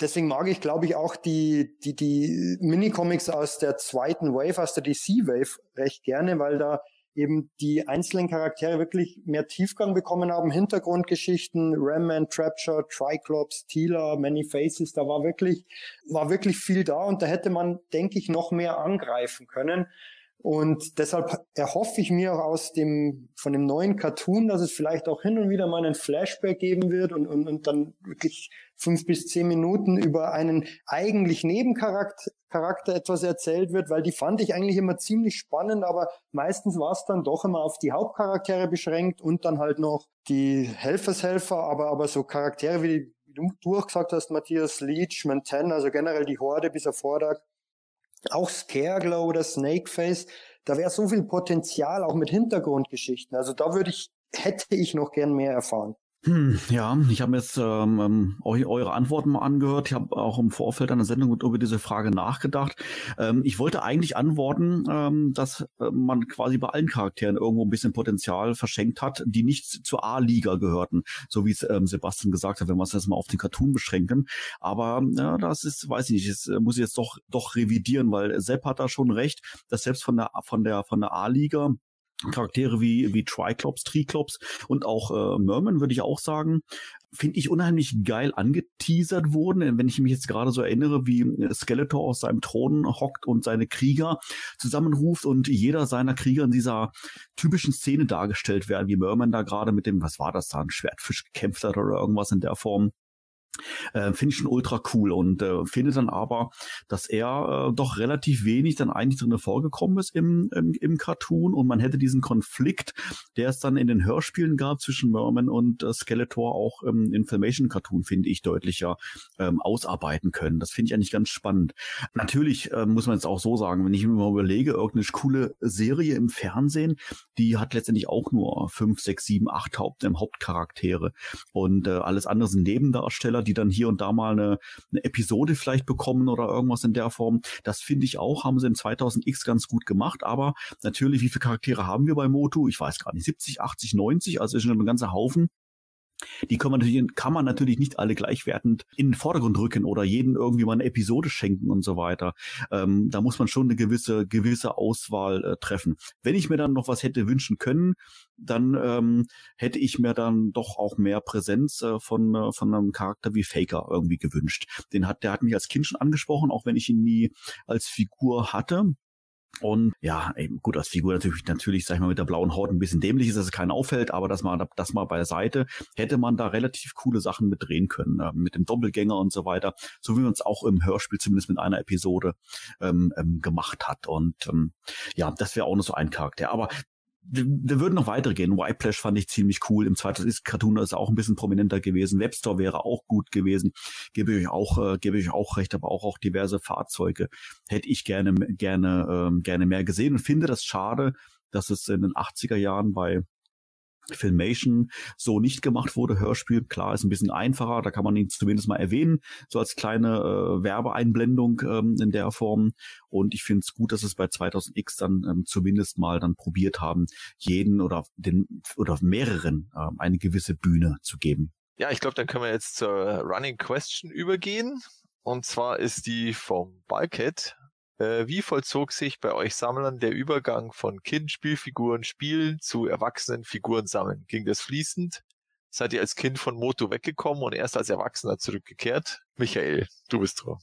Deswegen mag ich, glaube ich, auch die, die, die Minicomics aus der zweiten Wave, aus der DC Wave recht gerne, weil da eben die einzelnen Charaktere wirklich mehr Tiefgang bekommen haben, Hintergrundgeschichten, Ramman, Trapture, Triclops, Tila, Many Faces, da war wirklich, war wirklich viel da und da hätte man, denke ich, noch mehr angreifen können. Und deshalb erhoffe ich mir auch aus dem, von dem neuen Cartoon, dass es vielleicht auch hin und wieder mal einen Flashback geben wird und, und, und dann wirklich fünf bis zehn Minuten über einen eigentlich Nebencharakter Charakter etwas erzählt wird, weil die fand ich eigentlich immer ziemlich spannend, aber meistens war es dann doch immer auf die Hauptcharaktere beschränkt und dann halt noch die Helfershelfer, aber, aber so Charaktere wie, wie du, du auch gesagt hast, Matthias Leach, Mantan, also generell die Horde bis auf Vordag, auch Scareglow oder Snakeface, da wäre so viel Potenzial auch mit Hintergrundgeschichten. Also da würde ich, hätte ich noch gern mehr erfahren. Hm, ja, ich habe jetzt ähm, ähm eure Antworten mal angehört. Ich habe auch im Vorfeld einer Sendung über diese Frage nachgedacht. Ähm, ich wollte eigentlich antworten, ähm, dass äh, man quasi bei allen Charakteren irgendwo ein bisschen Potenzial verschenkt hat, die nicht zur A-Liga gehörten, so wie es ähm, Sebastian gesagt hat, wenn wir es jetzt mal auf den Cartoon beschränken. Aber ja, das ist, weiß ich nicht, das äh, muss ich jetzt doch doch revidieren, weil Sepp hat da schon recht, dass selbst von der von der von der A-Liga Charaktere wie, wie Triclops, Triclops und auch äh, Merman, würde ich auch sagen, finde ich unheimlich geil angeteasert wurden. Wenn ich mich jetzt gerade so erinnere, wie Skeletor aus seinem Thron hockt und seine Krieger zusammenruft und jeder seiner Krieger in dieser typischen Szene dargestellt werden, wie Merman da gerade mit dem, was war das da, ein Schwertfisch gekämpft hat oder irgendwas in der Form. Äh, finde ich schon ultra cool und äh, finde dann aber, dass er äh, doch relativ wenig dann eigentlich drin vorgekommen ist im, im, im Cartoon und man hätte diesen Konflikt, der es dann in den Hörspielen gab zwischen Merman und äh, Skeletor auch im Information Cartoon, finde ich, deutlicher ähm, ausarbeiten können. Das finde ich eigentlich ganz spannend. Natürlich äh, muss man jetzt auch so sagen, wenn ich mir mal überlege, irgendeine coole Serie im Fernsehen, die hat letztendlich auch nur fünf, sechs, sieben, acht Haupt, ähm, Hauptcharaktere und äh, alles andere sind Nebendarsteller, die dann hier und da mal eine, eine Episode vielleicht bekommen oder irgendwas in der Form. Das finde ich auch, haben sie im 2000X ganz gut gemacht. Aber natürlich, wie viele Charaktere haben wir bei Motu? Ich weiß gar nicht, 70, 80, 90, also ist schon ein ganzer Haufen. Die kann man, natürlich, kann man natürlich nicht alle gleichwertend in den Vordergrund rücken oder jeden irgendwie mal eine Episode schenken und so weiter. Ähm, da muss man schon eine gewisse, gewisse Auswahl äh, treffen. Wenn ich mir dann noch was hätte wünschen können, dann ähm, hätte ich mir dann doch auch mehr Präsenz äh, von, äh, von einem Charakter wie Faker irgendwie gewünscht. Den hat, der hat mich als Kind schon angesprochen, auch wenn ich ihn nie als Figur hatte. Und ja, eben gut, als Figur natürlich, natürlich, sag ich mal, mit der blauen Haut ein bisschen dämlich ist, dass es keinen auffällt, aber das mal, das mal beiseite, hätte man da relativ coole Sachen mit drehen können, äh, mit dem Doppelgänger und so weiter, so wie man es auch im Hörspiel zumindest mit einer Episode ähm, ähm, gemacht hat. Und ähm, ja, das wäre auch noch so ein Charakter. Aber wir würden noch weitergehen. Whiteplash fand ich ziemlich cool. Im zweiten ist Cartoon ist auch ein bisschen prominenter gewesen. Webstore wäre auch gut gewesen. Gebe ich auch, äh, gebe ich auch recht, aber auch, auch diverse Fahrzeuge hätte ich gerne, gerne, ähm, gerne mehr gesehen und finde das schade, dass es in den 80er Jahren bei Filmation so nicht gemacht wurde. Hörspiel, klar, ist ein bisschen einfacher, da kann man ihn zumindest mal erwähnen, so als kleine äh, Werbeeinblendung ähm, in der Form. Und ich finde es gut, dass es bei 2000X dann ähm, zumindest mal dann probiert haben, jeden oder den oder mehreren ähm, eine gewisse Bühne zu geben. Ja, ich glaube, dann können wir jetzt zur Running Question übergehen. Und zwar ist die vom äh, wie vollzog sich bei euch Sammlern der Übergang von Kind-Spielfiguren spielen zu erwachsenen Figuren sammeln? Ging das fließend? Seid ihr als Kind von Moto weggekommen und erst als Erwachsener zurückgekehrt? Michael, du bist dran.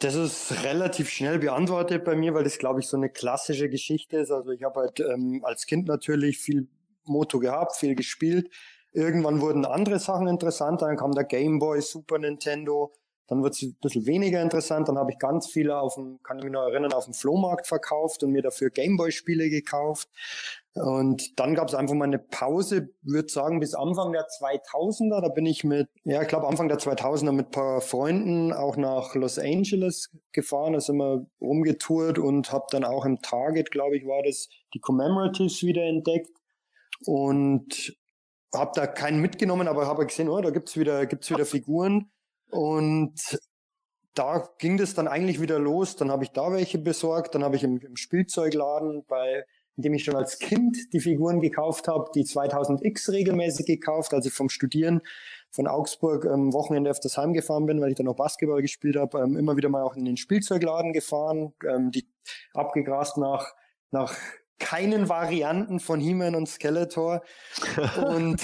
Das ist relativ schnell beantwortet bei mir, weil das, glaube ich, so eine klassische Geschichte ist. Also ich habe halt ähm, als Kind natürlich viel Moto gehabt, viel gespielt. Irgendwann wurden andere Sachen interessanter. Dann kam der Game Boy, Super Nintendo, dann wird es ein bisschen weniger interessant. Dann habe ich ganz viele auf dem, kann ich mich noch erinnern, auf dem Flohmarkt verkauft und mir dafür Gameboy-Spiele gekauft. Und dann gab es einfach mal eine Pause, würde sagen, bis Anfang der 2000er. Da bin ich mit, ja, ich glaube Anfang der 2000er mit paar Freunden auch nach Los Angeles gefahren. Da sind wir rumgetourt und habe dann auch im Target, glaube ich, war das, die Commemoratives wieder entdeckt. Und habe da keinen mitgenommen, aber habe gesehen, oh, da gibt's wieder, gibt's wieder Figuren. Und da ging das dann eigentlich wieder los. Dann habe ich da welche besorgt. Dann habe ich im, im, Spielzeugladen, bei in dem ich schon als Kind die Figuren gekauft habe, die 2000X regelmäßig gekauft, als ich vom Studieren von Augsburg am ähm, Wochenende auf das Heim gefahren bin, weil ich dann noch Basketball gespielt habe, ähm, immer wieder mal auch in den Spielzeugladen gefahren, ähm, die abgegrast nach, nach keinen Varianten von He-Man und Skeletor. und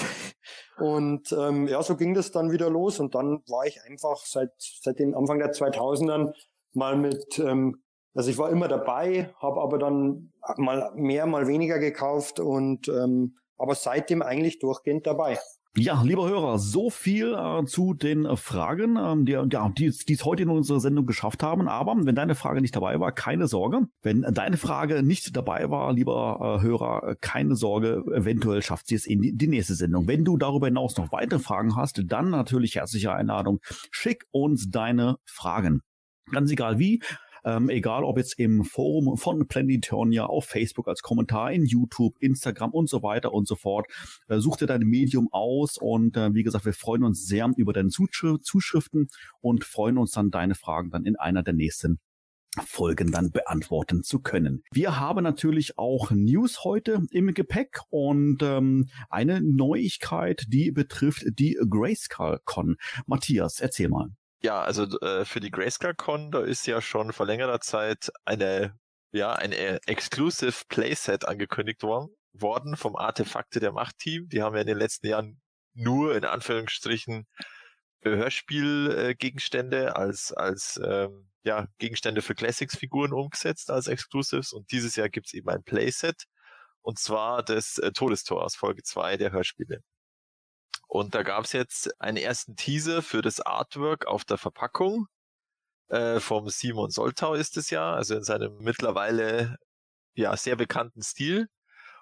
und ähm, ja, so ging das dann wieder los. Und dann war ich einfach seit, seit dem Anfang der 2000ern mal mit ähm, Also ich war immer dabei, habe aber dann mal mehr, mal weniger gekauft und ähm, aber seitdem eigentlich durchgehend dabei. Ja, lieber Hörer, so viel äh, zu den äh, Fragen, ähm, die, ja, die, die es heute in unserer Sendung geschafft haben. Aber wenn deine Frage nicht dabei war, keine Sorge. Wenn deine Frage nicht dabei war, lieber äh, Hörer, keine Sorge, eventuell schafft sie es in die, die nächste Sendung. Wenn du darüber hinaus noch weitere Fragen hast, dann natürlich herzliche Einladung. Schick uns deine Fragen. Ganz egal wie, ähm, egal ob jetzt im Forum von Planetonia, auf Facebook als Kommentar, in YouTube, Instagram und so weiter und so fort. Äh, such dir dein Medium aus und äh, wie gesagt, wir freuen uns sehr über deine Zuschriften und freuen uns dann deine Fragen dann in einer der nächsten Folgen dann beantworten zu können. Wir haben natürlich auch News heute im Gepäck und ähm, eine Neuigkeit, die betrifft die Grayscale Con. Matthias, erzähl mal. Ja, also äh, für die Grayscale Con, da ist ja schon vor längerer Zeit eine, ja, ein äh, Exclusive Playset angekündigt worden, worden vom Artefakte der Macht-Team. Die haben ja in den letzten Jahren nur in Anführungsstrichen Hörspielgegenstände äh, als, als ähm, ja, Gegenstände für Classics-Figuren umgesetzt als Exclusives und dieses Jahr gibt's eben ein Playset und zwar das äh, Todestor Folge 2 der Hörspiele. Und da gab es jetzt einen ersten Teaser für das Artwork auf der Verpackung. Äh, vom Simon Soltau ist es ja, also in seinem mittlerweile ja sehr bekannten Stil.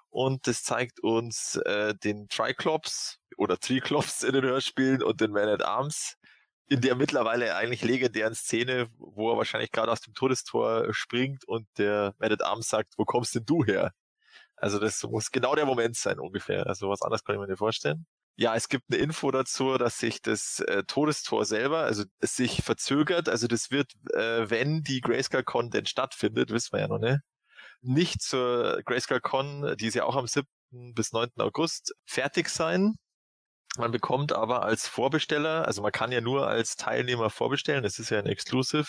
Und das zeigt uns äh, den Triclops oder Triclops in den Hörspielen und den Man at Arms in der mittlerweile eigentlich legendären Szene, wo er wahrscheinlich gerade aus dem Todestor springt und der Man at Arms sagt, wo kommst denn du her? Also das muss genau der Moment sein ungefähr. Also was anderes kann ich mir nicht vorstellen. Ja, es gibt eine Info dazu, dass sich das äh, Todestor selber, also es sich verzögert. Also das wird, äh, wenn die Grayscale Con denn stattfindet, wissen wir ja noch nicht, nicht zur Grayscale Con, die ist ja auch am 7. bis 9. August, fertig sein. Man bekommt aber als Vorbesteller, also man kann ja nur als Teilnehmer vorbestellen, das ist ja ein Exclusive,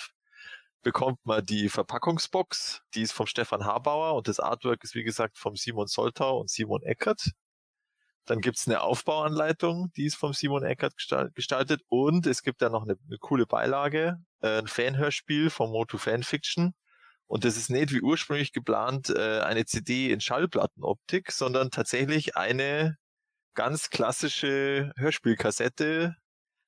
bekommt man die Verpackungsbox, die ist vom Stefan Habauer und das Artwork ist wie gesagt vom Simon Soltau und Simon Eckert. Dann gibt's eine Aufbauanleitung, die ist vom Simon Eckert gestaltet. Und es gibt da noch eine, eine coole Beilage, äh, ein Fanhörspiel vom Moto Fanfiction. Und das ist nicht wie ursprünglich geplant äh, eine CD in Schallplattenoptik, sondern tatsächlich eine ganz klassische Hörspielkassette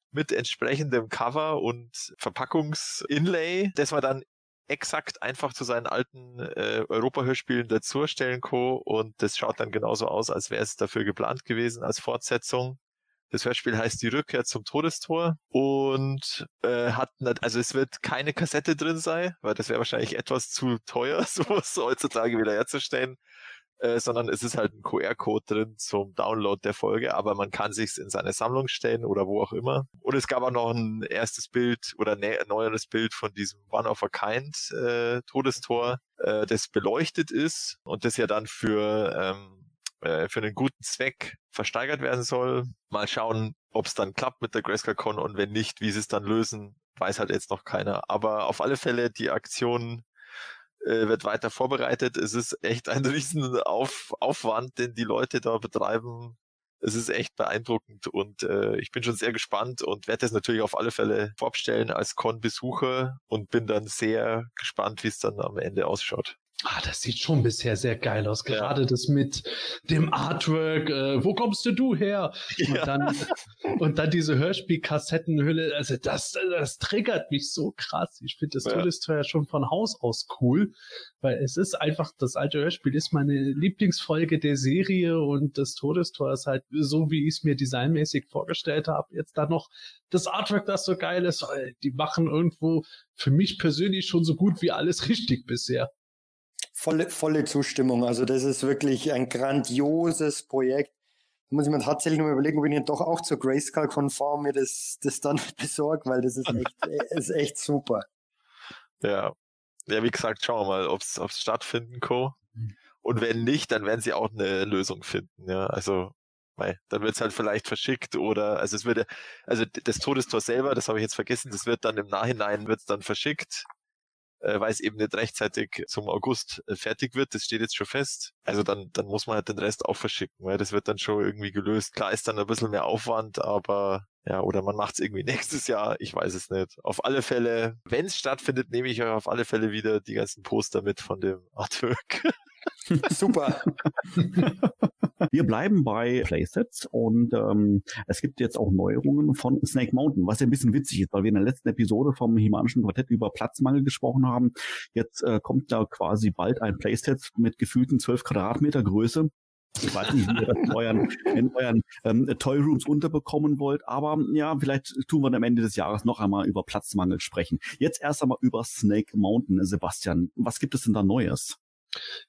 mit entsprechendem Cover und Verpackungsinlay, das man dann exakt einfach zu seinen alten äh, Europa-Hörspielen dazustellen Co. Und das schaut dann genauso aus, als wäre es dafür geplant gewesen als Fortsetzung. Das Hörspiel heißt Die Rückkehr zum Todestor und äh, hat nicht, also es wird keine Kassette drin sein, weil das wäre wahrscheinlich etwas zu teuer, sowas heutzutage wieder herzustellen. Äh, sondern es ist halt ein QR-Code drin zum Download der Folge, aber man kann sich in seine Sammlung stellen oder wo auch immer. Und es gab auch noch ein erstes Bild oder ein neueres Bild von diesem One of a Kind äh, Todestor, äh, das beleuchtet ist und das ja dann für ähm, äh, für einen guten Zweck versteigert werden soll. Mal schauen, ob es dann klappt mit der Grayscale Con und wenn nicht, wie sie es dann lösen, weiß halt jetzt noch keiner. Aber auf alle Fälle die Aktion äh, wird weiter vorbereitet. Es ist echt ein riesen Auf Aufwand, den die Leute da betreiben. Es ist echt beeindruckend und äh, ich bin schon sehr gespannt und werde das natürlich auf alle Fälle vorbestellen als Con-Besucher und bin dann sehr gespannt, wie es dann am Ende ausschaut. Ah, das sieht schon bisher sehr geil aus. Gerade ja. das mit dem Artwork. Äh, wo kommst du, du her? Ja. Und, dann, und dann diese Hörspielkassettenhülle. Also das, das triggert mich so krass. Ich finde das ja. Todestor ja schon von Haus aus cool, weil es ist einfach, das alte Hörspiel ist meine Lieblingsfolge der Serie und das Todestor ist halt so, wie ich es mir designmäßig vorgestellt habe. Jetzt da noch das Artwork, das so geil ist. Die machen irgendwo für mich persönlich schon so gut wie alles richtig bisher. Volle, volle Zustimmung. Also das ist wirklich ein grandioses Projekt. Da muss ich mir tatsächlich mal überlegen, ob ich nicht doch auch zur Grayscale-konform mir das, das dann besorgt, weil das ist echt, ist echt super. Ja. Ja, wie gesagt, schauen wir mal, ob es stattfinden kann. Und wenn nicht, dann werden sie auch eine Lösung finden. Ja, also weil dann wird es halt vielleicht verschickt oder also es würde also das Todestor selber, das habe ich jetzt vergessen, das wird dann im Nachhinein wird dann verschickt äh, weil es eben nicht rechtzeitig zum August äh, fertig wird. Das steht jetzt schon fest. Also dann, dann muss man halt den Rest auch verschicken, weil das wird dann schon irgendwie gelöst. Klar ist dann ein bisschen mehr Aufwand, aber ja, oder man macht es irgendwie nächstes Jahr, ich weiß es nicht. Auf alle Fälle, wenn es stattfindet, nehme ich euch auf alle Fälle wieder die ganzen Poster mit von dem Artwork. Super. Wir bleiben bei Playsets und ähm, es gibt jetzt auch Neuerungen von Snake Mountain, was ja ein bisschen witzig ist, weil wir in der letzten Episode vom Himanischen Quartett über Platzmangel gesprochen haben. Jetzt äh, kommt da quasi bald ein Playset mit gefühlten 12 Quadratmeter Größe. Ich weiß nicht, wie ihr das in euren, in euren ähm, Toy Rooms unterbekommen wollt, aber ja, vielleicht tun wir am Ende des Jahres noch einmal über Platzmangel sprechen. Jetzt erst einmal über Snake Mountain, Sebastian. Was gibt es denn da Neues?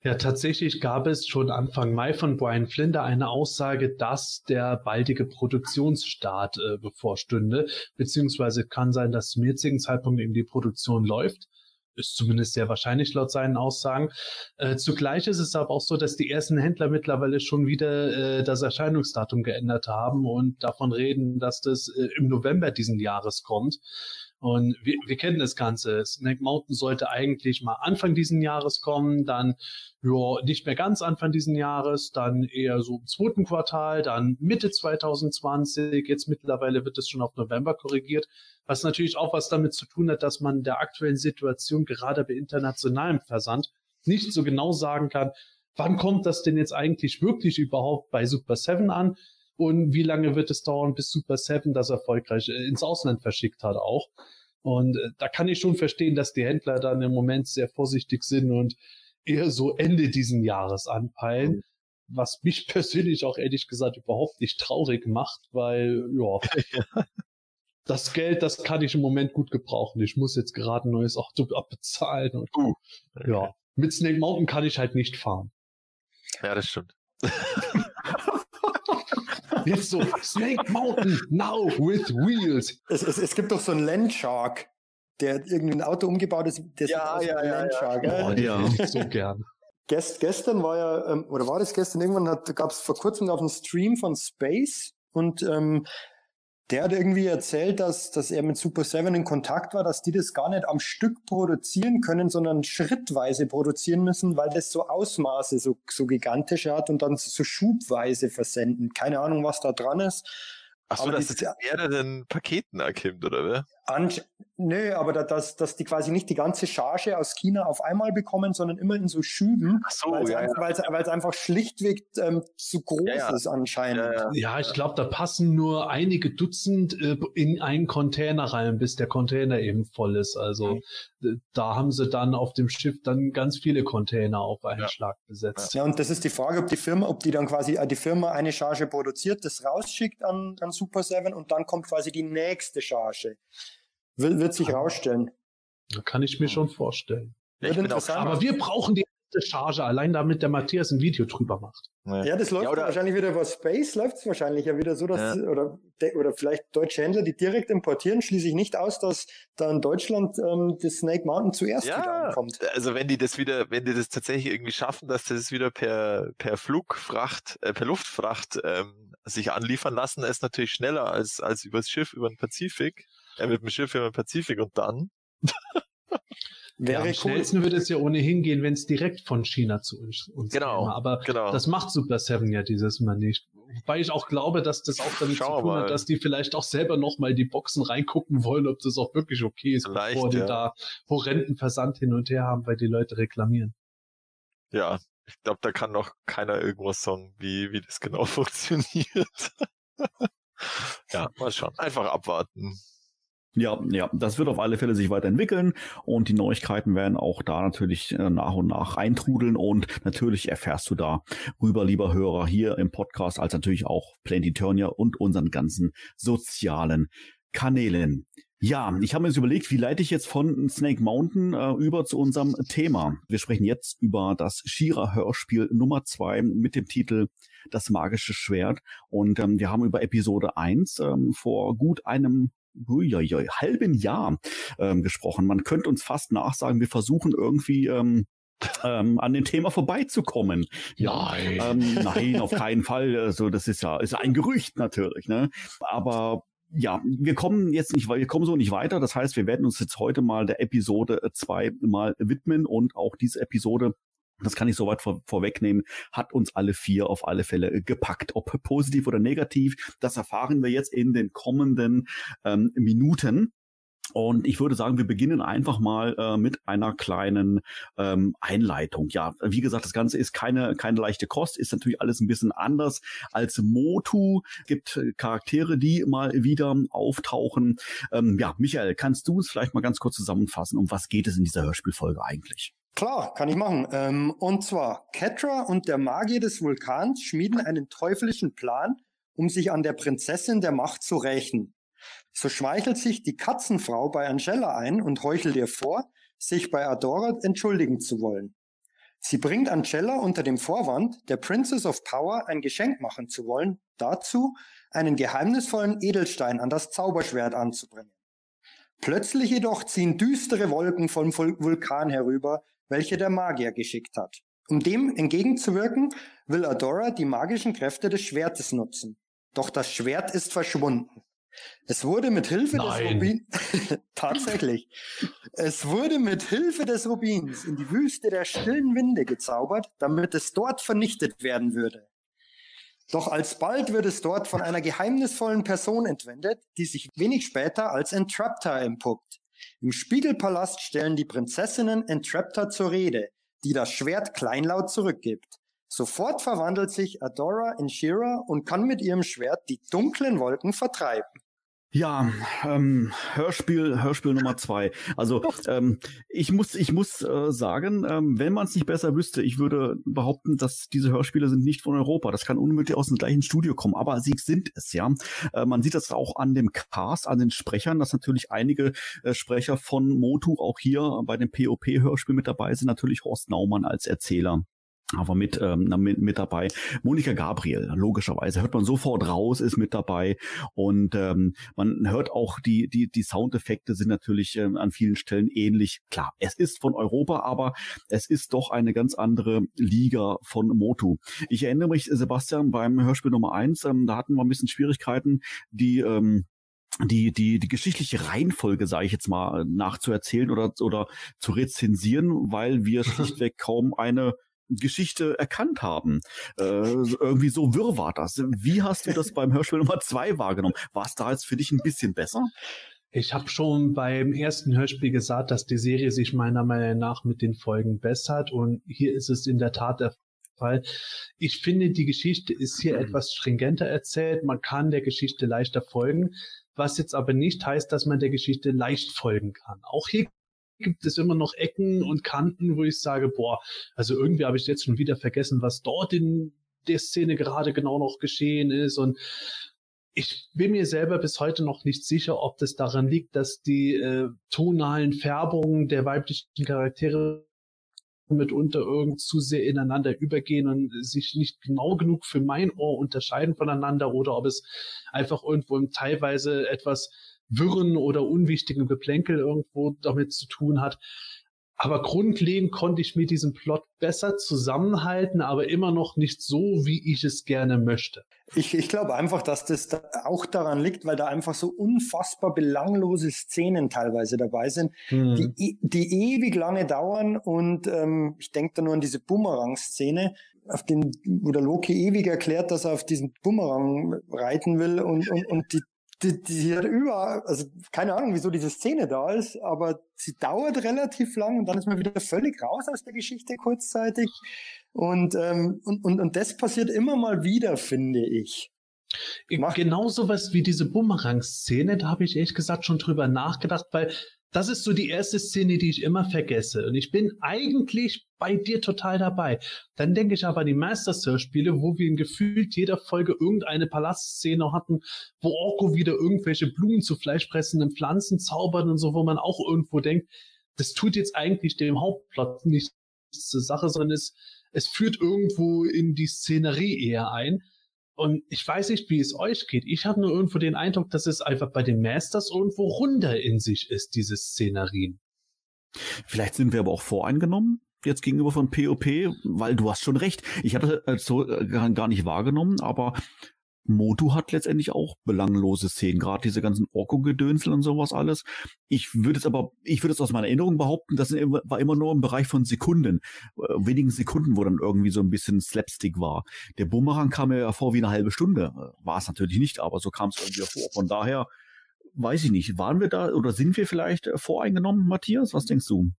Ja, tatsächlich gab es schon Anfang Mai von Brian Flinder eine Aussage, dass der baldige Produktionsstart äh, bevorstünde, beziehungsweise kann sein, dass zum jetzigen Zeitpunkt eben die Produktion läuft. Ist zumindest sehr wahrscheinlich laut seinen Aussagen. Äh, zugleich ist es aber auch so, dass die ersten Händler mittlerweile schon wieder äh, das Erscheinungsdatum geändert haben und davon reden, dass das äh, im November diesen Jahres kommt. Und wir, wir kennen das Ganze. Snake Mountain sollte eigentlich mal Anfang diesen Jahres kommen, dann ja, nicht mehr ganz Anfang diesen Jahres, dann eher so im zweiten Quartal, dann Mitte 2020. Jetzt mittlerweile wird es schon auf November korrigiert, was natürlich auch was damit zu tun hat, dass man der aktuellen Situation gerade bei internationalem Versand nicht so genau sagen kann, wann kommt das denn jetzt eigentlich wirklich überhaupt bei Super 7 an? Und wie lange wird es dauern, bis Super 7 das erfolgreich äh, ins Ausland verschickt hat auch? Und äh, da kann ich schon verstehen, dass die Händler dann im Moment sehr vorsichtig sind und eher so Ende diesen Jahres anpeilen. Was mich persönlich auch ehrlich gesagt überhaupt nicht traurig macht, weil, ja, das Geld, das kann ich im Moment gut gebrauchen. Ich muss jetzt gerade ein neues Auto abbezahlen und, uh, ja, mit Snake Mountain kann ich halt nicht fahren. Ja, das stimmt. Jetzt so, Snake Mountain, now with wheels. Es, es, es gibt doch so einen Landshark, der irgendwie ein Auto umgebaut ist. Der ja, ja, ja, Landshark, ja. Oh, ja. so gern. Gest, gestern war ja, ähm, oder war das gestern, irgendwann gab es vor kurzem auf einen Stream von Space und ähm, der hat irgendwie erzählt, dass, dass er mit Super 7 in Kontakt war, dass die das gar nicht am Stück produzieren können, sondern schrittweise produzieren müssen, weil das so Ausmaße so, so gigantisch hat und dann so schubweise versenden. Keine Ahnung, was da dran ist. Achso, dass es eher den Paketen erkimmt, oder wer? Nö, aber da, dass, dass die quasi nicht die ganze Charge aus China auf einmal bekommen, sondern immer in so Schüben, Ach so, weil es ja, einfach, ja. einfach schlichtweg ähm, zu groß Ja, ist anscheinend. Ja, Ja, ich glaube, da passen nur einige Dutzend äh, in einen Container rein, bis der Container eben voll ist. Also äh, da haben sie dann auf dem Schiff dann ganz viele Container auf einen Ja. Schlag besetzt. Ja, und das ist die Frage, ob die Firma, ob die dann quasi äh, die Firma eine Charge produziert, das rausschickt an, an Super 7 und dann kommt quasi die nächste Charge. Will, wird sich rausstellen. Da kann ich mir schon vorstellen. Ja, ich bin auch. Aber wir brauchen die erste Charge, allein damit der Matthias ein Video drüber macht. Ja, das läuft Ja, oder- wahrscheinlich wieder über Space, läuft es wahrscheinlich ja wieder so, dass, oder, de- oder vielleicht deutsche Händler, die direkt importieren, schließe ich nicht aus, dass da in Deutschland ähm, das Snake Mountain zuerst wieder Ja, ankommt. also wenn die das wieder, wenn die das tatsächlich irgendwie schaffen, dass das wieder per, per Flugfracht, äh, per Luftfracht ähm, sich anliefern lassen, ist natürlich schneller als, als übers Schiff über den Pazifik, äh, mit dem Schiff über den Pazifik und dann. Ja, Wäre am cool. schnellsten würde es ja ohnehin gehen, wenn es direkt von China zu uns, uns Genau, käme. Aber genau. das macht Super Seven ja dieses Mal nicht. Wobei ich auch glaube, dass das auch damit Schauen zu tun mal. hat, dass die vielleicht auch selber nochmal die Boxen reingucken wollen, ob das auch wirklich okay ist, Vielleicht, bevor die ja. da horrenden Versand hin und her haben, weil die Leute reklamieren. Ja, ich glaube, da kann noch keiner irgendwas sagen, wie, wie das genau funktioniert. ja, mal schauen. Einfach abwarten. Ja, ja, das wird auf alle Fälle sich weiterentwickeln und die Neuigkeiten werden auch da natürlich äh, nach und nach eintrudeln und natürlich erfährst du da rüber, lieber Hörer, hier im Podcast, als natürlich auch Planetiturnia und unseren ganzen sozialen Kanälen. Ja, ich habe mir jetzt überlegt, wie leite ich jetzt von Snake Mountain äh, über zu unserem Thema. Wir sprechen jetzt über das Shira-Hörspiel Nummer zwei mit dem Titel Das magische Schwert. Und ähm, wir haben über Episode eins ähm, vor gut einem uiuiui, halben Jahr ähm, gesprochen. Man könnte uns fast nachsagen, wir versuchen irgendwie ähm, ähm, an dem Thema vorbeizukommen. Nein. Ähm, nein, auf keinen Fall. Also das ist ja ist ja ein Gerücht natürlich. Ne? Aber ja, wir kommen jetzt nicht, wir kommen so nicht weiter. Das heißt, wir werden uns jetzt heute mal der Episode 2 mal widmen und auch diese Episode das kann ich soweit vor, vorwegnehmen, hat uns alle vier auf alle Fälle gepackt. Ob positiv oder negativ, das erfahren wir jetzt in den kommenden ähm, Minuten. Und ich würde sagen, wir beginnen einfach mal äh, mit einer kleinen ähm, Einleitung. Ja, wie gesagt, das Ganze ist keine, keine leichte Kost, ist natürlich alles ein bisschen anders als Motu. Gibt äh, Charaktere, die mal wieder auftauchen. Ähm, ja, Michael, kannst du es vielleicht mal ganz kurz zusammenfassen? Um was geht es in dieser Hörspielfolge eigentlich? Klar, kann ich machen. Ähm, und zwar, Ketra und der Magier des Vulkans schmieden einen teuflischen Plan, um sich an der Prinzessin der Macht zu rächen. So schmeichelt sich die Katzenfrau bei Angela ein und heuchelt ihr vor, sich bei Adora entschuldigen zu wollen. Sie bringt Angela unter dem Vorwand, der Princess of Power ein Geschenk machen zu wollen, dazu, einen geheimnisvollen Edelstein an das Zauberschwert anzubringen. Plötzlich jedoch ziehen düstere Wolken vom Vulkan herüber, welche der Magier geschickt hat. Um dem entgegenzuwirken, will Adora die magischen Kräfte des Schwertes nutzen. Doch das Schwert ist verschwunden. Es wurde mit Hilfe Nein. des Rubins tatsächlich. Es wurde mit Hilfe des Rubins in die Wüste der stillen Winde gezaubert, damit es dort vernichtet werden würde. Doch alsbald wird es dort von einer geheimnisvollen Person entwendet, die sich wenig später als Entrapta empuppt. Im Spiegelpalast stellen die Prinzessinnen Entrapta zur Rede, die das Schwert kleinlaut zurückgibt. Sofort verwandelt sich Adora in Shira und kann mit ihrem Schwert die dunklen Wolken vertreiben. Ja, ähm, Hörspiel, Hörspiel Nummer zwei. Also ähm, ich muss, ich muss äh, sagen, ähm, wenn man es nicht besser wüsste, ich würde behaupten, dass diese Hörspiele sind nicht von Europa. Das kann unmöglich aus dem gleichen Studio kommen, aber sie sind es ja. Äh, man sieht das auch an dem Cast, an den Sprechern, dass natürlich einige äh, Sprecher von Motu auch hier bei dem POP-Hörspiel mit dabei sind. Natürlich Horst Naumann als Erzähler aber mit, ähm, mit, mit dabei. Monika Gabriel, logischerweise, hört man sofort raus, ist mit dabei. Und ähm, man hört auch, die, die, die Soundeffekte sind natürlich ähm, an vielen Stellen ähnlich. Klar, es ist von Europa, aber es ist doch eine ganz andere Liga von Motu. Ich erinnere mich, Sebastian, beim Hörspiel Nummer eins, ähm, da hatten wir ein bisschen Schwierigkeiten, die ähm, die, die, die geschichtliche Reihenfolge, sage ich jetzt mal, nachzuerzählen oder, oder zu rezensieren, weil wir schlichtweg kaum eine Geschichte erkannt haben. Äh, irgendwie so wirr war das. Wie hast du das beim Hörspiel Nummer zwei wahrgenommen? War es da jetzt für dich ein bisschen besser? Ich habe schon beim ersten Hörspiel gesagt, dass die Serie sich meiner Meinung nach mit den Folgen bessert und hier ist es in der Tat der Fall. Ich finde, die Geschichte ist hier mhm. etwas stringenter erzählt. Man kann der Geschichte leichter folgen, was jetzt aber nicht heißt, dass man der Geschichte leicht folgen kann. Auch hier gibt es immer noch Ecken und Kanten, wo ich sage, boah, also irgendwie habe ich jetzt schon wieder vergessen, was dort in der Szene gerade genau noch geschehen ist. Und ich bin mir selber bis heute noch nicht sicher, ob das daran liegt, dass die äh, tonalen Färbungen der weiblichen Charaktere mitunter irgend zu sehr ineinander übergehen und sich nicht genau genug für mein Ohr unterscheiden voneinander oder ob es einfach irgendwo teilweise etwas wirren oder unwichtigen Geplänkel irgendwo damit zu tun hat. Aber grundlegend konnte ich mir diesen Plot besser zusammenhalten, aber immer noch nicht so, wie ich es gerne möchte. Ich, ich glaube einfach, dass das da auch daran liegt, weil da einfach so unfassbar belanglose Szenen teilweise dabei sind, hm. die, die ewig lange dauern. Und ähm, ich denke da nur an diese Bumerang-Szene, auf den, wo der Loki ewig erklärt, dass er auf diesen Bumerang reiten will und, und, und die die, die hat über, also keine Ahnung, wieso diese Szene da ist, aber sie dauert relativ lang und dann ist man wieder völlig raus aus der Geschichte kurzzeitig. Und, ähm, und, und, und das passiert immer mal wieder, finde ich. Mach genau sowas wie diese Bumerang-Szene, da habe ich ehrlich gesagt schon drüber nachgedacht, weil das ist so die erste Szene, die ich immer vergesse. Und ich bin eigentlich bei dir total dabei. Dann denke ich aber an die Master-Spiele, wo wir in gefühlt jeder Folge irgendeine Palastszene hatten, wo Orko wieder irgendwelche Blumen zu fleischpressenden Pflanzen zaubert und so, wo man auch irgendwo denkt, das tut jetzt eigentlich dem Hauptplot nichts zur Sache, sondern es, es führt irgendwo in die Szenerie eher ein. Und ich weiß nicht, wie es euch geht. Ich habe nur irgendwo den Eindruck, dass es einfach bei den Masters irgendwo runder in sich ist, diese Szenerien. Vielleicht sind wir aber auch voreingenommen jetzt gegenüber von POP, weil du hast schon recht. Ich hatte das so äh, gar nicht wahrgenommen, aber Motu hat letztendlich auch belanglose Szenen, gerade diese ganzen Orko-Gedönsel und sowas alles. Ich würde es aber, ich würde es aus meiner Erinnerung behaupten, das war immer nur im Bereich von Sekunden, äh, wenigen Sekunden, wo dann irgendwie so ein bisschen Slapstick war. Der Bumerang kam mir ja vor wie eine halbe Stunde, äh, war es natürlich nicht, aber so kam es irgendwie vor. Von daher weiß ich nicht, waren wir da oder sind wir vielleicht äh, voreingenommen, Matthias? Was denkst du?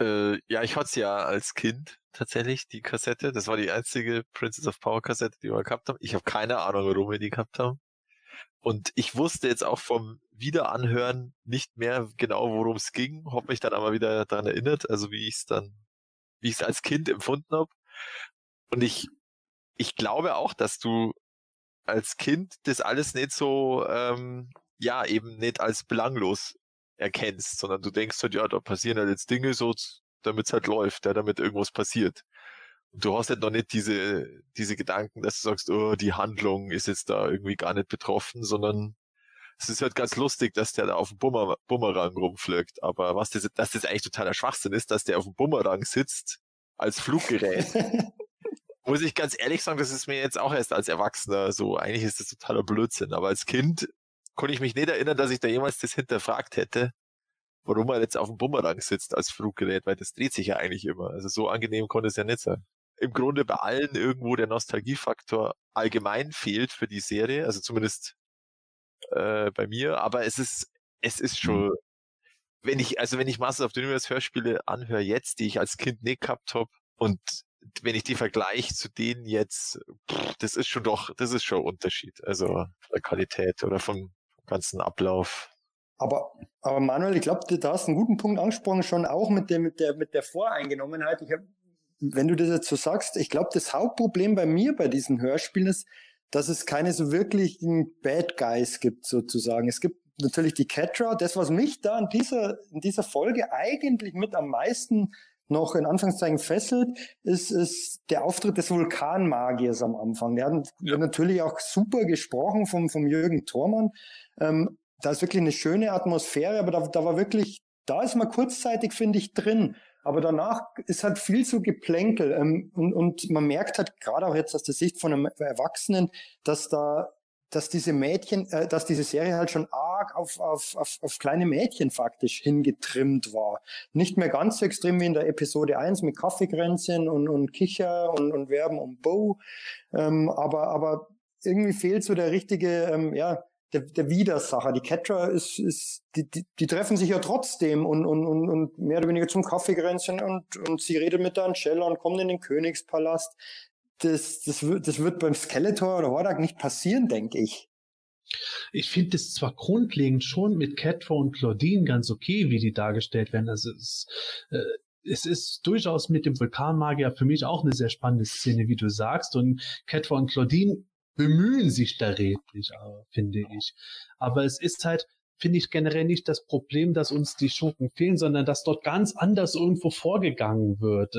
Äh, ja, ich hatte es ja als Kind tatsächlich, die Kassette. Das war die einzige Princess of Power Kassette, die wir gehabt haben. Ich habe keine Ahnung, warum wir die gehabt haben. Und ich wusste jetzt auch vom Wiederanhören nicht mehr genau, worum es ging. Hab mich dann aber wieder daran erinnert, also wie ich es dann, wie ich es als Kind empfunden habe. Und ich, ich glaube auch, dass du als Kind das alles nicht so, ähm, ja, eben nicht als belanglos erkennst, sondern du denkst halt, ja, da passieren halt jetzt Dinge so, damit es halt läuft, ja, damit irgendwas passiert. Und du hast halt noch nicht diese, diese Gedanken, dass du sagst, oh, die Handlung ist jetzt da irgendwie gar nicht betroffen, sondern es ist halt ganz lustig, dass der da auf dem Bummer, Bumerang rumfliegt. Aber was das, dass das eigentlich totaler Schwachsinn ist, dass der auf dem Bumerang sitzt als Fluggerät. muss ich ganz ehrlich sagen, das ist mir jetzt auch erst als Erwachsener so, eigentlich ist das totaler Blödsinn. Aber als Kind konnte ich mich nicht erinnern, dass ich da jemals das hinterfragt hätte, warum er jetzt auf dem Bumerang sitzt als Fluggerät, weil das dreht sich ja eigentlich immer. Also so angenehm konnte es ja nicht sein. Im Grunde bei allen irgendwo der Nostalgiefaktor allgemein fehlt für die Serie, also zumindest äh, bei mir, aber es ist, es ist schon, mhm. wenn ich, also wenn ich Masters of the Universe Hörspiele anhöre jetzt, die ich als Kind nicht gehabt habe und wenn ich die vergleiche zu denen jetzt, pff, das ist schon doch, das ist schon ein Unterschied. Also der Qualität oder vom ganzen Ablauf. Aber, aber Manuel, ich glaube, da hast du einen guten Punkt angesprochen, schon auch mit der, mit der, mit der Voreingenommenheit. Ich hab, wenn du das jetzt so sagst, ich glaube, das Hauptproblem bei mir bei diesen Hörspielen ist, dass es keine so wirklichen Bad Guys gibt, sozusagen. Es gibt natürlich die Catra. Das, was mich da in dieser, in dieser Folge eigentlich mit am meisten noch in Anführungszeichen fesselt, ist, ist der Auftritt des Vulkanmagiers am Anfang. Der hat ja. natürlich auch super gesprochen vom, vom Jürgen Thormann. Ähm, da ist wirklich eine schöne Atmosphäre, aber da, da war wirklich, da ist man kurzzeitig, finde ich, drin. Aber danach ist halt viel zu Geplänkel. Ähm, und, und man merkt halt gerade auch jetzt aus der Sicht von einem Erwachsenen, dass da dass diese Mädchen, äh, dass diese Serie halt schon arg auf, auf, auf, auf kleine Mädchen faktisch hingetrimmt war. Nicht mehr ganz so extrem wie in der Episode 1 mit Kaffeekränzchen und, und Kicher und, und Werben um Bow. Ähm, aber, aber irgendwie fehlt so der richtige, ähm, ja, der, der Widersacher. Die Catra ist, ist die, die, die treffen sich ja trotzdem und, und, und, mehr oder weniger zum Kaffeekränzchen und, und sie redet mit der Angela und kommt in den Königspalast das, das, wird, das wird beim Skeletor oder Hordak nicht passieren, denke ich. Ich finde es zwar grundlegend schon mit Catra und Claudine ganz okay, wie die dargestellt werden. Also es, äh, es ist durchaus mit dem Vulkanmagier für mich auch eine sehr spannende Szene, wie du sagst. Und Catra und Claudine bemühen sich da redlich, äh, finde ich. Aber es ist halt, finde ich generell nicht das Problem, dass uns die Schurken fehlen, sondern dass dort ganz anders irgendwo vorgegangen wird.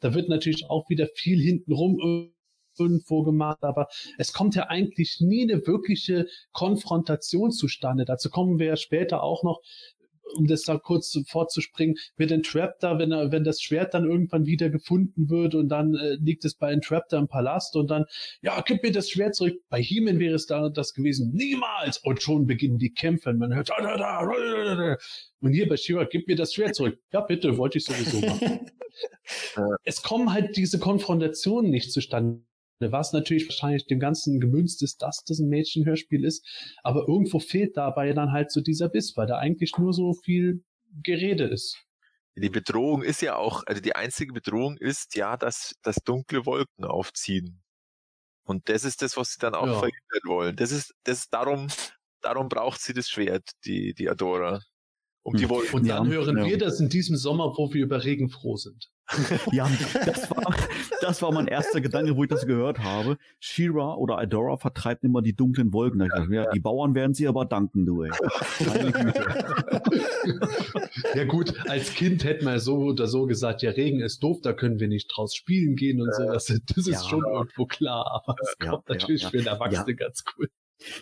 Da wird natürlich auch wieder viel hintenrum irgendwo gemacht, aber es kommt ja eigentlich nie eine wirkliche Konfrontation zustande. Dazu kommen wir ja später auch noch, um das da kurz vorzuspringen, wird Entraptor, wenn er, wenn das Schwert dann irgendwann wieder gefunden wird und dann äh, liegt es bei Entraptor im Palast und dann, ja, gib mir das Schwert zurück. Bei Heeman wäre es da das gewesen. Niemals! Und schon beginnen die Kämpfe. Man hört, da, da, da, und hier bei Shiva, gib mir das Schwert zurück. Ja, bitte, wollte ich sowieso machen. es kommen halt diese Konfrontationen nicht zustande was natürlich wahrscheinlich dem Ganzen gemünzt ist, dass das ein Mädchenhörspiel ist. Aber irgendwo fehlt dabei dann halt so dieser Biss, weil da eigentlich nur so viel Gerede ist. Die Bedrohung ist ja auch, also die einzige Bedrohung ist ja, dass, dass dunkle Wolken aufziehen. Und das ist das, was sie dann auch ja. verhindern wollen. Das ist, das ist darum, darum braucht sie das Schwert, die, die Adora. Um die hm. Wolken. Und dann hören ja. wir das in diesem Sommer, wo wir über Regen froh sind. ja, das war, das war mein erster Gedanke, wo ich das gehört habe. Shira oder Adora vertreibt immer die dunklen Wolken. Da dachte, ja, die Bauern werden sie aber danken, du ey. ja gut, als Kind hätte man so oder so gesagt, ja, Regen ist doof, da können wir nicht draus spielen gehen und so. Das, das ist ja. schon irgendwo klar, aber es kommt natürlich für den Erwachsenen ganz cool.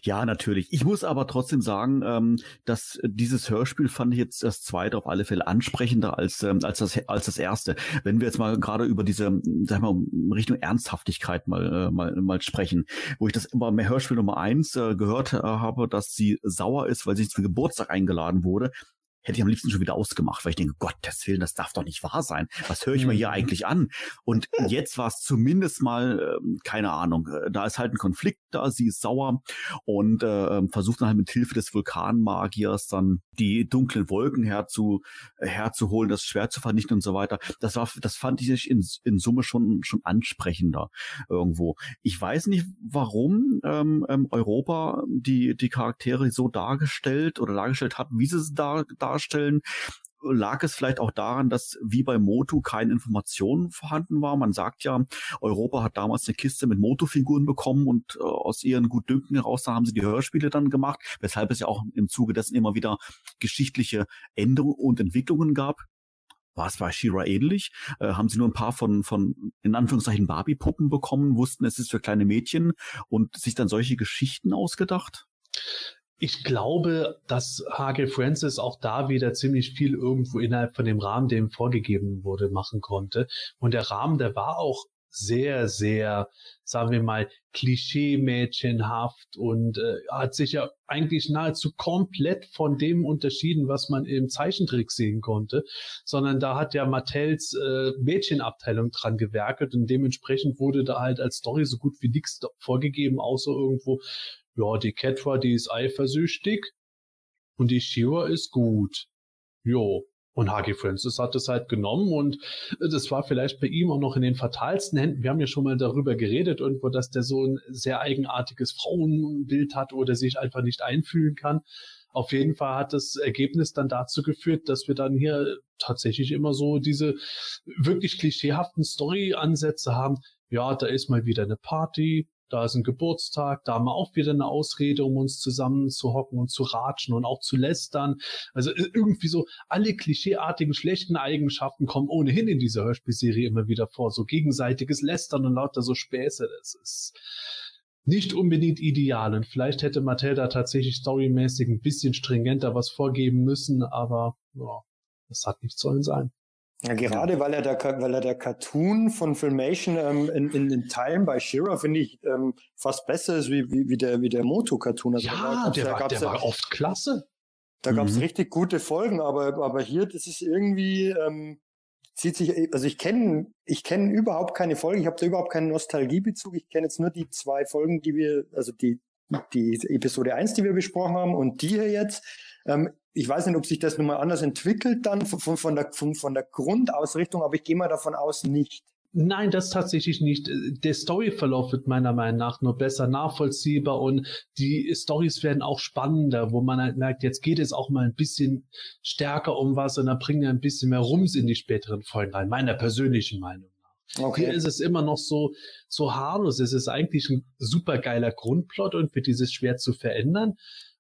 Ja, natürlich. Ich muss aber trotzdem sagen, ähm, dass dieses Hörspiel fand ich jetzt das zweite auf alle Fälle ansprechender als, ähm, als, das, als das erste. Wenn wir jetzt mal gerade über diese, sag mal, Richtung Ernsthaftigkeit mal, äh, mal, mal sprechen, wo ich das immer mehr Hörspiel Nummer eins äh, gehört äh, habe, dass sie sauer ist, weil sie zum Geburtstag eingeladen wurde, hätte ich am liebsten schon wieder ausgemacht, weil ich denke, Gottes Willen, das darf doch nicht wahr sein. Was höre ich mir hier mhm. eigentlich an? Und jetzt war es zumindest mal, äh, keine Ahnung, äh, da ist halt ein Konflikt da, sie ist sauer und äh, ähm, versucht dann halt mit Hilfe des Vulkanmagiers dann die dunklen Wolken herzu, äh, herzuholen, das Schwert zu vernichten und so weiter. Das war, das fand ich in, in Summe schon, schon ansprechender irgendwo. Ich weiß nicht, warum ähm, ähm, Europa die, die Charaktere so dargestellt oder dargestellt hat, wie sie es da, da darstellen, lag es vielleicht auch daran, dass wie bei Motu keine Informationen vorhanden war. Man sagt ja, Europa hat damals eine Kiste mit Motu-Figuren bekommen und äh, aus ihren Gutdünken heraus, da haben sie die Hörspiele dann gemacht, weshalb es ja auch im Zuge dessen immer wieder geschichtliche Änderungen und Entwicklungen gab. War es bei Shira ähnlich? Äh, haben sie nur ein paar von, von, in Anführungszeichen, Barbie-Puppen bekommen, wussten, es ist für kleine Mädchen und sich dann solche Geschichten ausgedacht? Ich glaube, dass Hage Francis auch da wieder ziemlich viel irgendwo innerhalb von dem Rahmen, der ihm vorgegeben wurde, machen konnte. Und der Rahmen, der war auch sehr, sehr, sagen wir mal, klischee-mädchenhaft und äh, hat sich ja eigentlich nahezu komplett von dem unterschieden, was man im Zeichentrick sehen konnte, sondern da hat ja Mattels äh, Mädchenabteilung dran gewerkelt und dementsprechend wurde da halt als Story so gut wie nichts vorgegeben, außer irgendwo, ja, die Ketra, die ist eifersüchtig und die Shira ist gut. Jo. Und Hagi Francis hat es halt genommen und das war vielleicht bei ihm auch noch in den fatalsten Händen. Wir haben ja schon mal darüber geredet, irgendwo, dass der so ein sehr eigenartiges Frauenbild hat oder sich einfach nicht einfühlen kann. Auf jeden Fall hat das Ergebnis dann dazu geführt, dass wir dann hier tatsächlich immer so diese wirklich klischeehaften Story-Ansätze haben. Ja, da ist mal wieder eine Party, da ist ein Geburtstag, da haben wir auch wieder eine Ausrede, um uns zusammen zu hocken und zu ratschen und auch zu lästern. Also irgendwie so alle klischeeartigen schlechten Eigenschaften kommen ohnehin in dieser Hörspielserie immer wieder vor. So gegenseitiges Lästern und lauter so Späße. Das ist nicht unbedingt ideal. Und vielleicht hätte Mattel da tatsächlich storymäßig ein bisschen stringenter was vorgeben müssen, aber ja, das hat nicht sollen sein. Ja, gerade weil er der, weil er der Cartoon von Filmation ähm, in, in den Teilen bei Shira finde ich ähm, fast besser ist wie, wie, wie der, wie der Moto-Cartoon. Also ja, der, war, der war oft klasse. Da mhm. gab es richtig gute Folgen, aber, aber hier, das ist irgendwie, ähm, zieht sich, also ich kenne ich kenne überhaupt keine Folge, ich habe da überhaupt keinen Nostalgiebezug. Ich kenne jetzt nur die zwei Folgen, die wir, also die, die Episode 1, die wir besprochen haben und die hier jetzt. Ähm, ich weiß nicht, ob sich das nochmal anders entwickelt dann von, von, der, von, von der Grundausrichtung, aber ich gehe mal davon aus, nicht. Nein, das tatsächlich nicht. Der Storyverlauf wird meiner Meinung nach nur besser nachvollziehbar und die Stories werden auch spannender, wo man halt merkt, jetzt geht es auch mal ein bisschen stärker um was und dann bringen wir ein bisschen mehr Rums in die späteren Folgen rein, meiner persönlichen Meinung nach. Okay. Hier ist es immer noch so, so harmlos. Es ist eigentlich ein super geiler Grundplot und wird dieses schwer zu verändern.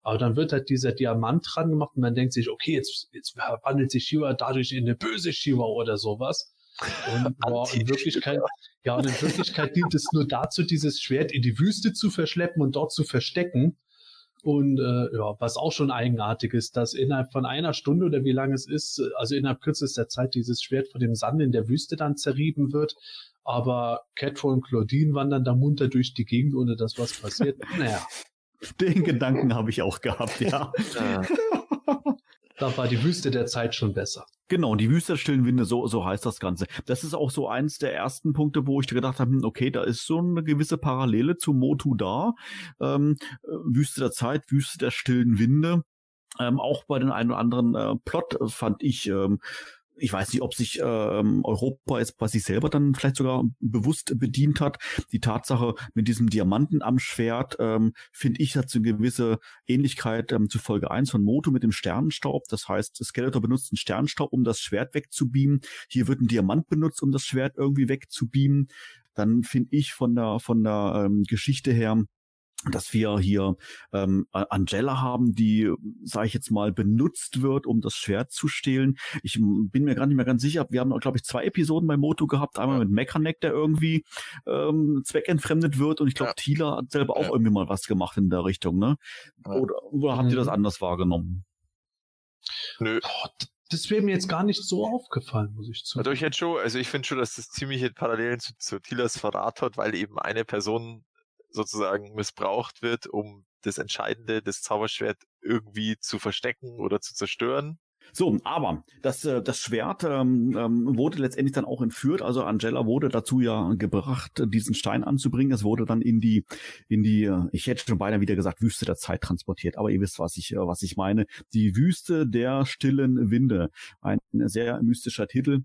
Aber dann wird halt dieser Diamant dran gemacht und man denkt sich, okay, jetzt, jetzt wandelt sich Shiva dadurch in eine böse Shiva oder sowas. Und boah, in Wirklichkeit, ja, und in Wirklichkeit dient es nur dazu, dieses Schwert in die Wüste zu verschleppen und dort zu verstecken. Und äh, ja, was auch schon eigenartig ist, dass innerhalb von einer Stunde oder wie lange es ist, also innerhalb kürzester Zeit dieses Schwert von dem Sand in der Wüste dann zerrieben wird. Aber Catro und Claudine wandern da munter durch die Gegend, ohne dass was passiert. Naja. Den Gedanken habe ich auch gehabt, ja. Da war die Wüste der Zeit schon besser. Genau, die Wüste der stillen Winde, so, so heißt das Ganze. Das ist auch so eins der ersten Punkte, wo ich gedacht habe, hm, okay, da ist so eine gewisse Parallele zu Motu da. Ähm, äh, Wüste der Zeit, Wüste der stillen Winde. Ähm, auch bei den ein oder anderen äh, Plot fand ich ähm, ich weiß nicht, ob sich ähm, Europa jetzt bei sich selber dann vielleicht sogar bewusst bedient hat. Die Tatsache mit diesem Diamanten am Schwert, ähm, finde ich, hat so eine gewisse Ähnlichkeit ähm, zu Folge 1 von Moto mit dem Sternenstaub. Das heißt, Skeletor benutzt einen Sternenstaub, um das Schwert wegzubeamen. Hier wird ein Diamant benutzt, um das Schwert irgendwie wegzubeamen. Dann finde ich von der, von der ähm, Geschichte her, dass wir hier ähm, Angela haben, die, sage ich jetzt mal, benutzt wird, um das Schwert zu stehlen. Ich bin mir gar nicht mehr ganz sicher. Wir haben, glaube ich, zwei Episoden bei Moto gehabt. Einmal mit Mechaneck, der irgendwie ähm, zweckentfremdet wird. Und ich glaube, ja. Tila hat selber auch ja. irgendwie mal was gemacht in der Richtung. Ne? Oder, oder habt ihr das mhm. anders wahrgenommen? Nö. Oh, das wäre mir jetzt gar nicht so aufgefallen, muss ich zugeben. Also ich hätte schon, also ich finde schon, dass das ziemliche Parallelen zu, zu Tilas Verrat hat, weil eben eine Person sozusagen missbraucht wird, um das Entscheidende, das Zauberschwert irgendwie zu verstecken oder zu zerstören. So, aber das, äh, das Schwert ähm, ähm, wurde letztendlich dann auch entführt. Also Angela wurde dazu ja gebracht, diesen Stein anzubringen. Es wurde dann in die, in die, äh, ich hätte schon beinahe wieder gesagt, Wüste der Zeit transportiert. Aber ihr wisst, was ich, äh, was ich meine. Die Wüste der stillen Winde. Ein sehr mystischer Titel.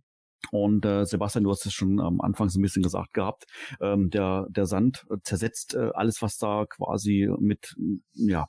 Und äh, Sebastian, du hast es schon am Anfang so ein bisschen gesagt gehabt, ähm, der, der Sand zersetzt äh, alles, was da quasi mit ja,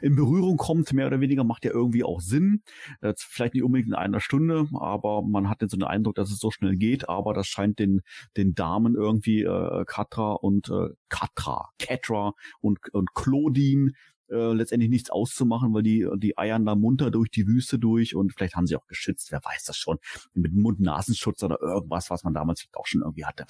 in Berührung kommt, mehr oder weniger, macht ja irgendwie auch Sinn. Äh, vielleicht nicht unbedingt in einer Stunde, aber man hat jetzt so den Eindruck, dass es so schnell geht, aber das scheint den, den Damen irgendwie äh, Katra und äh, Katra, Katra und, und Claudine äh, letztendlich nichts auszumachen, weil die, die eiern da munter durch die Wüste durch und vielleicht haben sie auch geschützt, wer weiß das schon, mit Mund-Nasenschutz oder irgendwas, was man damals auch schon irgendwie hatte.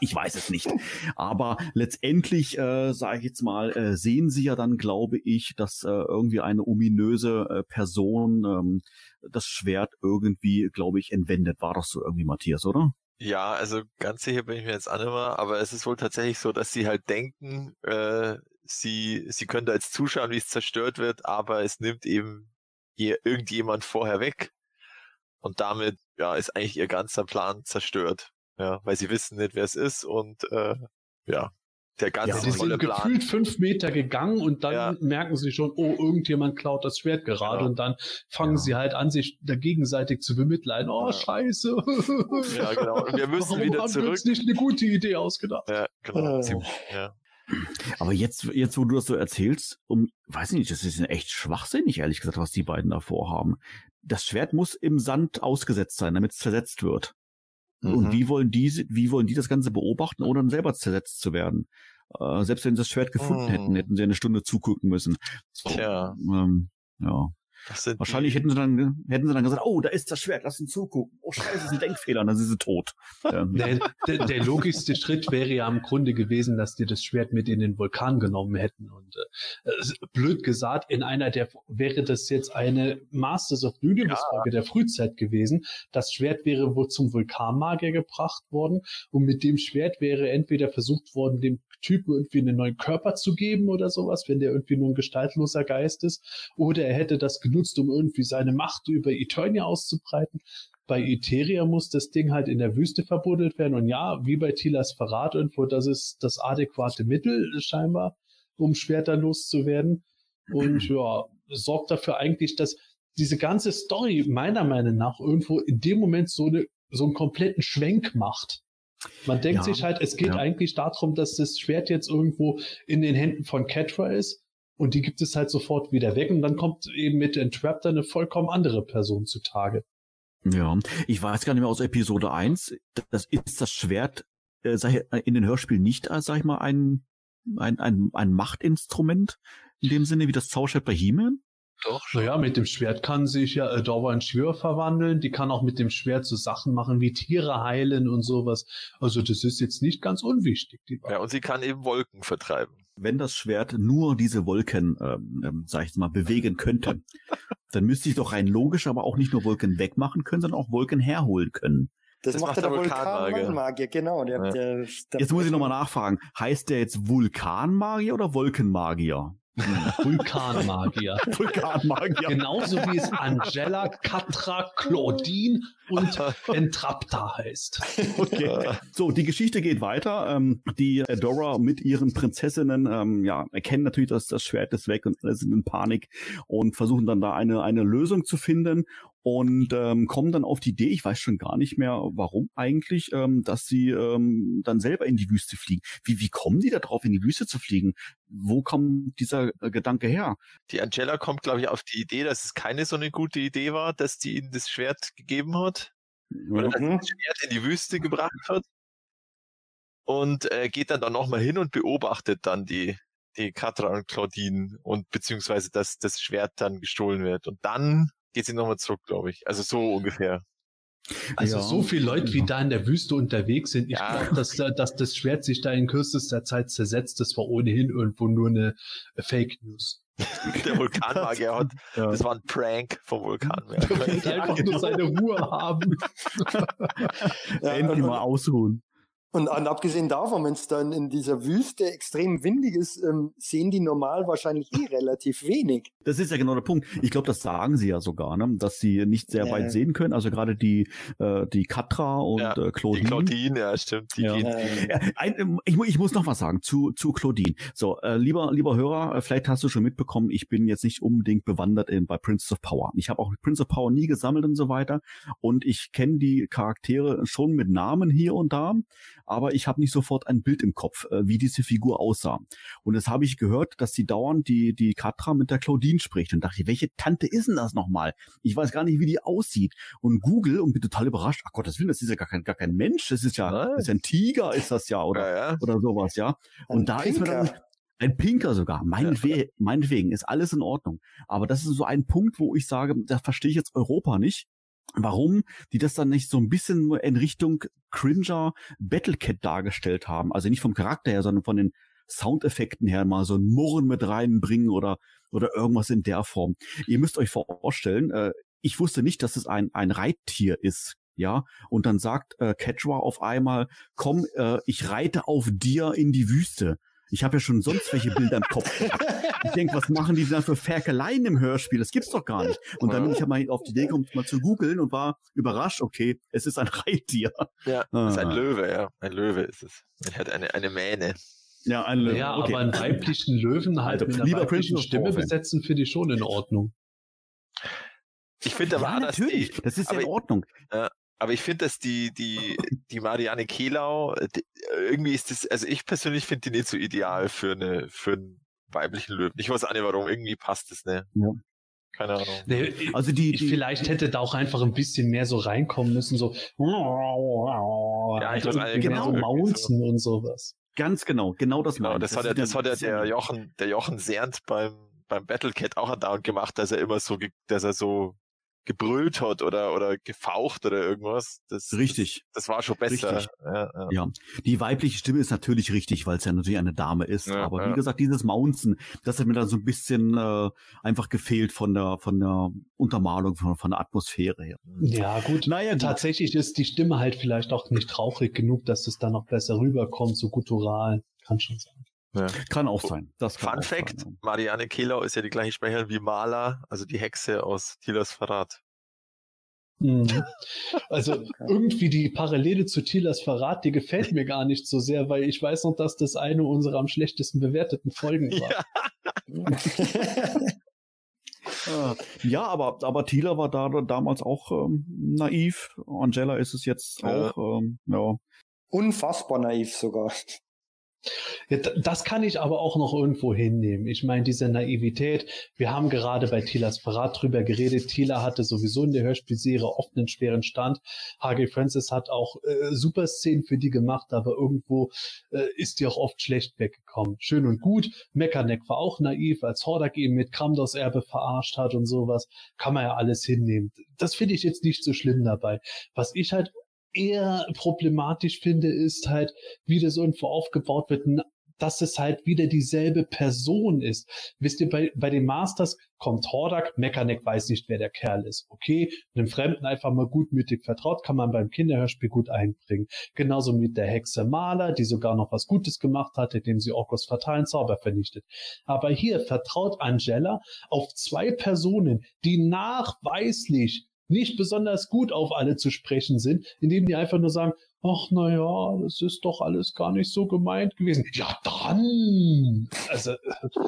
Ich weiß es nicht. Aber letztendlich, äh, sage ich jetzt mal, äh, sehen sie ja dann, glaube ich, dass äh, irgendwie eine ominöse äh, Person ähm, das Schwert irgendwie, glaube ich, entwendet. War doch so irgendwie, Matthias, oder? Ja, also ganz sicher bin ich mir jetzt mehr, aber es ist wohl tatsächlich so, dass sie halt denken, äh, sie, sie können da jetzt zuschauen, wie es zerstört wird, aber es nimmt eben ihr irgendjemand vorher weg. Und damit, ja, ist eigentlich ihr ganzer Plan zerstört. Ja, weil sie wissen nicht, wer es ist und äh, ja, der ganze ja, sie sind Plan. gefühlt fünf Meter gegangen und dann ja. merken sie schon, oh, irgendjemand klaut das Schwert gerade genau. und dann fangen ja. sie halt an, sich da gegenseitig zu bemitleiden. Oh, scheiße. Ja, genau. Und wir müssen Warum wieder haben zurück. Wir uns nicht eine gute Idee ausgedacht. Ja, genau. Äh. Ja. Aber jetzt, jetzt, wo du das so erzählst, um, weiß ich nicht, das ist echt schwachsinnig, ehrlich gesagt, was die beiden da vorhaben. Das Schwert muss im Sand ausgesetzt sein, damit es zersetzt wird. Mhm. Und wie wollen die, wie wollen die das Ganze beobachten, ohne dann selber zersetzt zu werden? Äh, selbst wenn sie das Schwert gefunden mhm. hätten, hätten sie eine Stunde zugucken müssen. So, Tja. Ähm, ja. Wahrscheinlich hätten sie dann hätten sie dann gesagt, oh, da ist das Schwert, lass ihn zugucken. Oh Scheiße, das ist ein Denkfehler, dann sind sie tot. der, der, der, logischste Schritt wäre ja im Grunde gewesen, dass die das Schwert mit in den Vulkan genommen hätten. Und äh, blöd gesagt, in einer der wäre das jetzt eine Masters of Universe Folge ja. der Frühzeit gewesen. Das Schwert wäre wohl zum Vulkanmagier gebracht worden und mit dem Schwert wäre entweder versucht worden, dem Typen irgendwie einen neuen Körper zu geben oder sowas, wenn der irgendwie nur ein gestaltloser Geist ist, oder er hätte das genutzt, um irgendwie seine Macht über Eternia auszubreiten. Bei Eteria muss das Ding halt in der Wüste verbuddelt werden. Und ja, wie bei Tilas Verrat irgendwo, das ist das adäquate Mittel scheinbar, um Schwerter loszuwerden. Und ja, sorgt dafür eigentlich, dass diese ganze Story meiner Meinung nach irgendwo in dem Moment so, eine, so einen kompletten Schwenk macht. Man denkt ja, sich halt, es geht ja. eigentlich darum, dass das Schwert jetzt irgendwo in den Händen von Catra ist und die gibt es halt sofort wieder weg und dann kommt eben mit Entrapter eine vollkommen andere Person zutage. Ja, ich weiß gar nicht mehr aus Episode 1, das ist das Schwert äh, in den Hörspielen nicht als, sag ich mal, ein, ein, ein, ein Machtinstrument in dem Sinne wie das Zauberschwert bei He-Man? Doch. Naja, mit dem Schwert kann sich ja Adora in Schwör verwandeln. Die kann auch mit dem Schwert so Sachen machen wie Tiere heilen und sowas. Also das ist jetzt nicht ganz unwichtig. ja, und sie kann eben Wolken vertreiben. Wenn das Schwert nur diese Wolken, ähm, ähm sag ich mal, bewegen könnte, dann müsste ich doch rein logisch aber auch nicht nur Wolken wegmachen können, sondern auch Wolken herholen können. Das, das macht, macht der Vulkanmagier, Vulkan genau. Der, ja. der, der, jetzt muss ich nochmal nachfragen. Heißt der jetzt Vulkanmagier oder Wolkenmagier? Vulkanmagier. Vulkanmagier. Genauso wie es Angela, Katra, Claudine und Entrapta heißt. Okay. So, die Geschichte geht weiter. Ähm, die Adora mit ihren Prinzessinnen ähm, ja, erkennen natürlich, dass das Schwert ist weg und alle sind in Panik und versuchen dann da eine, eine Lösung zu finden und ähm, kommen dann auf die Idee, ich weiß schon gar nicht mehr, warum eigentlich, ähm, dass sie ähm, dann selber in die Wüste fliegen. Wie, wie kommen die da drauf, in die Wüste zu fliegen? Wo kommt dieser äh, Gedanke her? Die Angela kommt, glaube ich, auf die Idee, dass es keine so eine gute Idee war, dass die ihnen das Schwert gegeben hat. Oder dass das Schwert in die Wüste gebracht hat. Und äh, geht dann da nochmal hin und beobachtet dann die, die Katra und Claudine und beziehungsweise dass das Schwert dann gestohlen wird. Und dann geht sie nochmal zurück, glaube ich. Also so ungefähr. Also Ja, so viele Leute, wie ja. da in der Wüste unterwegs sind, ich Ja. glaube, dass, da- dass das Schwert sich da in kürzester Zeit zersetzt, das war ohnehin irgendwo nur eine äh, Fake News. Der Vulkanmagier hat, Ja. das war ein Prank vom Vulkanmagier. Der wollte einfach nur seine Ruhe haben. Ja, Endlich mal ausruhen. Und, und abgesehen davon, wenn es dann in dieser Wüste extrem windig ist, ähm, sehen die normal wahrscheinlich eh relativ wenig. Das ist ja genau der Punkt. Ich glaube, das sagen sie ja sogar, ne? dass sie nicht sehr Ja. weit sehen können. Also gerade die, äh, die Katra und Ja, äh, Die Claudine. Claudine, ja, stimmt. Die Ja. Ähm, Ja, ein, ich, mu- ich muss noch was sagen zu, zu Claudine. So, äh, lieber, lieber Hörer, äh, vielleicht hast du schon mitbekommen, ich bin jetzt nicht unbedingt bewandert in, bei Prince of Power. Ich habe auch Prince of Power nie gesammelt und so weiter. Und ich kenne die Charaktere schon mit Namen hier und da, aber ich habe nicht sofort ein Bild im Kopf, äh, wie diese Figur aussah. Und das habe ich gehört, dass die dauernd die, die Katra mit der Claudine spricht. Und dachte, ich, welche Tante ist denn das nochmal? Ich weiß gar nicht, wie die aussieht. Und Google und bin total überrascht. Ach Gott, das will, das ist ja gar kein, gar kein Mensch. Das ist ja, das ist ein Tiger, ist das ja, oder? Ja, ja. oder sowas, ja. ein Und da ist mir dann Pinker. ein Pinker sogar, meinetwegen, meinetwegen, ist alles in Ordnung. Aber das ist so ein Punkt, wo ich sage, da verstehe ich jetzt Europa nicht. Warum die das dann nicht so ein bisschen in Richtung Cringer Battlecat dargestellt haben. Also nicht vom Charakter her, sondern von den Soundeffekten her mal so ein Murren mit reinbringen oder, oder irgendwas in der Form. Ihr müsst euch vorstellen, äh, ich wusste nicht, dass es ein, ein Reittier ist. Ja, und dann sagt äh, Quechua auf einmal, komm, äh, ich reite auf dir in die Wüste. Ich habe ja schon sonst welche Bilder im Kopf. Ich denke, was machen die denn da für Ferkeleien im Hörspiel? Das gibt's doch gar nicht. Und dann bin ich ja mal auf die Idee gekommen, mal zu googeln und war überrascht, okay, es ist ein Reittier. Ja, das ist ein Ah. Löwe, ja. Ein Löwe ist es. Er hat eine, eine Mähne. Ja, ein Löwe. Ja, okay. aber einen weiblichen Löwen halt Also, mit einer lieber weiblichen Stimme besetzen, finde ich schon in Ordnung. Ich finde aber, ja, natürlich. die, das ist ja aber in Ordnung. Aber ich finde, dass die, die, die Marianne Kehlau, die, irgendwie ist das, also ich persönlich finde die nicht so ideal für eine, für einen weiblichen Löwen. Ich weiß auch nicht warum, irgendwie passt es, ne? Ja. Keine Ahnung. Nee, Also die, ich, die vielleicht hätte da auch einfach ein bisschen mehr so reinkommen müssen, so ja, ich weiß, genau. so Mountain und sowas. ganz genau, genau das Genau, das ich. hat ja, ist das hat ja sehr- der Jochen, der Jochen Sernt beim, beim Battlecat auch andauernd gemacht, dass er immer so, dass er so gebrüllt hat oder, oder gefaucht oder irgendwas. Das, Richtig. Das, das war schon besser. Richtig. Ja, ja. Ja, die weibliche Stimme ist natürlich richtig, weil es ja natürlich eine Dame ist. Ja, Aber ja. wie gesagt, dieses Mountain, das hat mir dann so ein bisschen äh, einfach gefehlt von der von der Untermalung, von, von der Atmosphäre her. Ja, gut. Naja, gut. Tatsächlich ist die Stimme halt vielleicht auch nicht traurig genug, dass es dann noch besser rüberkommt, so guttural. Kann schon sein. Kann auch sein. Das kann Fun auch Fact, Sein, Marianne Kehlau ist ja die gleiche Sprecherin wie Mala, also die Hexe aus Tilas Verrat. Mhm. Also irgendwie die Parallele zu Tilas Verrat, die gefällt mir gar nicht so sehr, weil ich weiß noch, dass das eine unserer am schlechtesten bewerteten Folgen war. Ja. ja. Äh, ja, aber aber Thieler war da damals auch ähm, naiv. Angela ist es jetzt Ja. auch. Ähm, ja. Unfassbar naiv sogar. Das kann ich aber auch noch irgendwo hinnehmen. Ich meine, diese Naivität, wir haben gerade bei Tilas Verrat drüber geredet. Tila hatte sowieso in der Hörspielserie oft einen schweren Stand. H.G. Francis hat auch äh, super Szenen für die gemacht, aber irgendwo äh, ist die auch oft schlecht weggekommen. Schön und gut. Meckerneck war auch naiv, als Hordak ihn mit Kramdos Erbe verarscht hat und sowas. Kann man ja alles hinnehmen. Das finde ich jetzt nicht so schlimm dabei. Was ich halt eher problematisch finde, ist halt, wie das irgendwo aufgebaut wird, dass es halt wieder dieselbe Person ist. Wisst ihr, bei, bei den Masters kommt Hordak, Mechanic weiß nicht, wer der Kerl ist. Okay, einem Fremden einfach mal gutmütig vertraut, kann man beim Kinderhörspiel gut einbringen. Genauso mit der Hexe Maler, die sogar noch was Gutes gemacht hat, indem sie Orkos fatalen Zauber vernichtet. Aber hier vertraut Angela auf zwei Personen, die nachweislich nicht besonders gut auf alle zu sprechen sind, indem die einfach nur sagen, ach na ja, das ist doch alles gar nicht so gemeint gewesen. Ja, dann. Also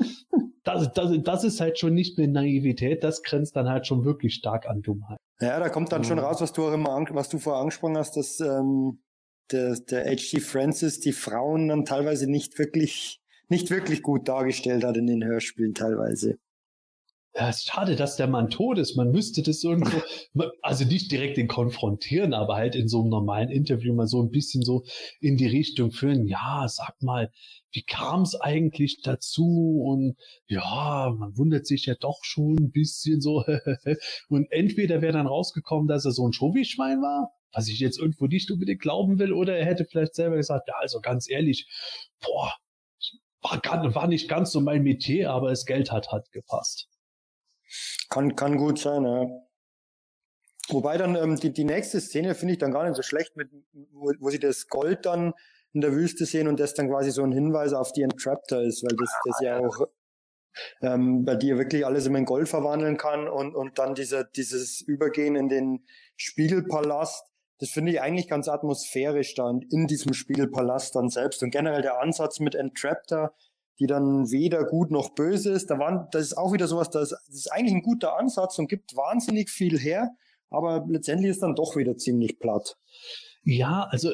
das, das, das ist halt schon nicht mehr Naivität, das grenzt dann halt schon wirklich stark an Dummheit. Ja, da kommt dann schon raus, was du auch immer, an, was du vorher angesprochen hast, dass ähm, der, der H.G. Francis die Frauen dann teilweise nicht wirklich, nicht wirklich gut dargestellt hat in den Hörspielen teilweise. Ja, ist schade, dass der Mann tot ist. Man müsste das irgendwo, also nicht direkt den konfrontieren, aber halt in so einem normalen Interview mal so ein bisschen so in die Richtung führen. Ja, sag mal, wie kam es eigentlich dazu? Und ja, man wundert sich ja doch schon ein bisschen so. und entweder wäre dann rausgekommen, dass er so ein Schovi-Schwein war, was ich jetzt irgendwo nicht unbedingt glauben will, oder er hätte vielleicht selber gesagt, ja, also ganz ehrlich, boah, war, war nicht ganz so mein Metier, aber das Geld hat, hat gepasst. Kann, kann gut sein, ja. Wobei dann ähm, die, die nächste Szene finde ich dann gar nicht so schlecht, mit, wo, wo sie das Gold dann in der Wüste sehen und das dann quasi so ein Hinweis auf die Entraptor ist, weil das, das ja auch ähm, bei dir wirklich alles in Gold verwandeln kann und, und dann dieser, dieses Übergehen in den Spiegelpalast, das finde ich eigentlich ganz atmosphärisch dann in diesem Spiegelpalast dann selbst und generell der Ansatz mit Entraptor, die dann weder gut noch böse ist. Da waren, das ist auch wieder sowas, das, ist eigentlich ein guter Ansatz und gibt wahnsinnig viel her, aber letztendlich ist dann doch wieder ziemlich platt. Ja, also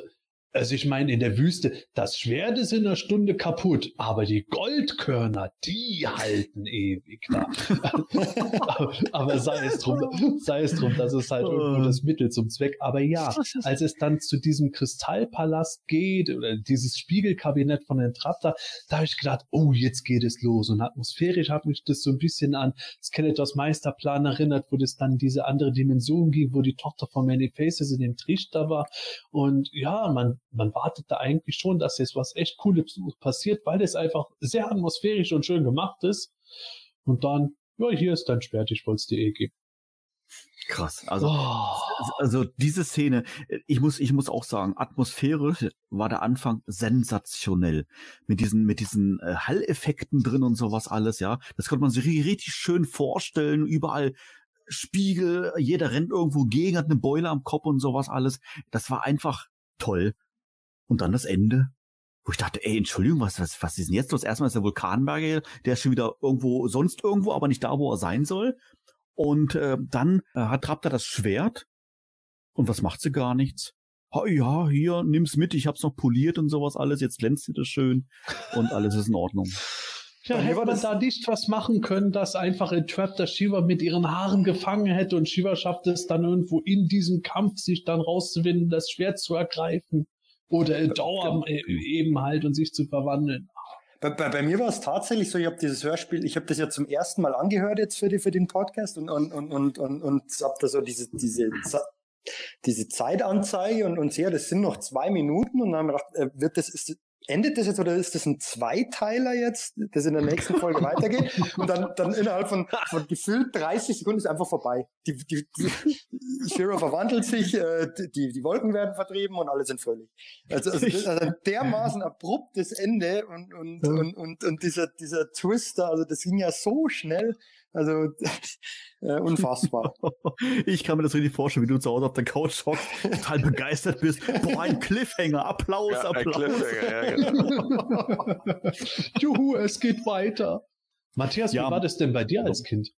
also ich meine, in der Wüste, das Schwert ist in einer Stunde kaputt, aber die Goldkörner, die halten ewig da. aber sei es drum, sei es drum, das ist halt irgendwo das Mittel zum Zweck. Aber ja, als es dann zu diesem Kristallpalast geht oder dieses Spiegelkabinett von den Trapter, da habe ich gedacht, oh, jetzt geht es los. Und atmosphärisch hat mich das so ein bisschen an Skeletors Meisterplan erinnert, wo das dann diese andere Dimension ging, wo die Tochter von Many Faces in dem Trichter war. Und ja, man man wartet da eigentlich schon, dass jetzt was echt Cooles passiert, weil es einfach sehr atmosphärisch und schön gemacht ist. Und dann, ja, hier ist dein Schwert, ich wollte es dir eh geben. Krass. Also, oh. also diese Szene, ich muss, ich muss auch sagen, atmosphärisch war der Anfang sensationell. Mit diesen, mit diesen äh, Halleffekten drin und sowas alles, ja. Das konnte man sich richtig schön vorstellen. Überall Spiegel, jeder rennt irgendwo gegen, hat eine Beule am Kopf und sowas alles. Das war einfach toll. Und dann das Ende, wo ich dachte, ey, Entschuldigung, was, was, was ist denn jetzt los? Erstmal ist der Vulkanberger, der ist schon wieder irgendwo, sonst irgendwo, aber nicht da, wo er sein soll. Und äh, dann äh, hat Raptor das Schwert. Und was macht sie gar nichts? Ha, ja, hier, nimm's mit, ich hab's noch poliert und sowas alles, jetzt glänzt sie das schön und alles ist in Ordnung. Ja, hätte man da nicht was machen können, dass einfach Entraptor Shiva mit ihren Haaren gefangen hätte und Shiva schafft es dann irgendwo in diesem Kampf sich dann rauszuwinden, das Schwert zu ergreifen. Oder in Dauer eben halt und sich zu verwandeln. Bei, bei, bei mir war es tatsächlich so, ich habe dieses Hörspiel, ich habe das ja zum ersten Mal angehört jetzt für, die, für den Podcast und, und, und, und, und, und habe da so diese, diese, diese Zeitanzeige und, und sehe, das sind noch zwei Minuten und dann haben wir gedacht, äh, wird das, ist, endet das jetzt oder ist das ein Zweiteiler jetzt, das in der nächsten Folge weitergeht? Und dann, dann innerhalb von, von gefühlt 30 Sekunden ist einfach vorbei. Die, die, die Shiro verwandelt sich, äh, die, die Wolken werden vertrieben und alle sind fröhlich. Also, also, das, also dermaßen abruptes Ende und, und, und, und, und dieser, dieser Twister, also das ging ja so schnell. Also äh, unfassbar. Ich kann mir das richtig vorstellen, wie du zu Hause auf der Couch hockst, total begeistert bist. Boah, ein Cliffhanger, Applaus, ja, Applaus. Cliffhanger, ja, genau. Juhu, es geht weiter. Matthias, ja, wie war das denn bei dir als Kind?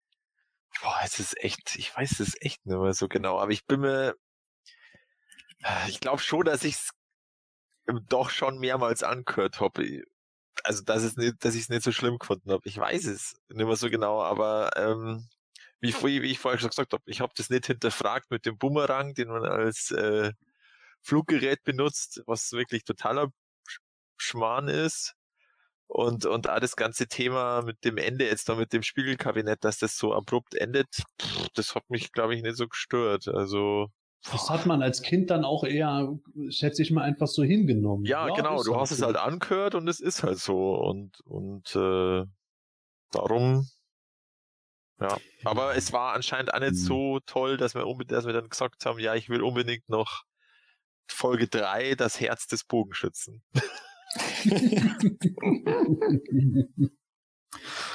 Boah, es ist echt, ich weiß es echt nicht mehr so genau, aber ich bin mir, ich glaube schon, dass ich es doch schon mehrmals angehört habe also dass es nicht, dass ich es nicht so schlimm gefunden habe. Ich weiß es nicht mehr so genau, aber ähm, wie, wie ich vorher schon gesagt habe, ich habe das nicht hinterfragt mit dem Bumerang, den man als äh, Fluggerät benutzt, was wirklich totaler Schmarrn ist. Und, und auch das ganze Thema mit dem Ende jetzt noch mit dem Spiegelkabinett, dass das so abrupt endet, das hat mich, glaube ich, nicht so gestört. Also das hat man als Kind dann auch eher, schätze ich mal, einfach so hingenommen. Ja, ja genau. Du hast so. es halt angehört und es ist halt so. Und, und äh, darum, ja. Aber es war anscheinend auch nicht mhm. so toll, dass wir, unbedingt, dass wir dann gesagt haben, ja, ich will unbedingt noch Folge 3, das Herz des Bogenschützen.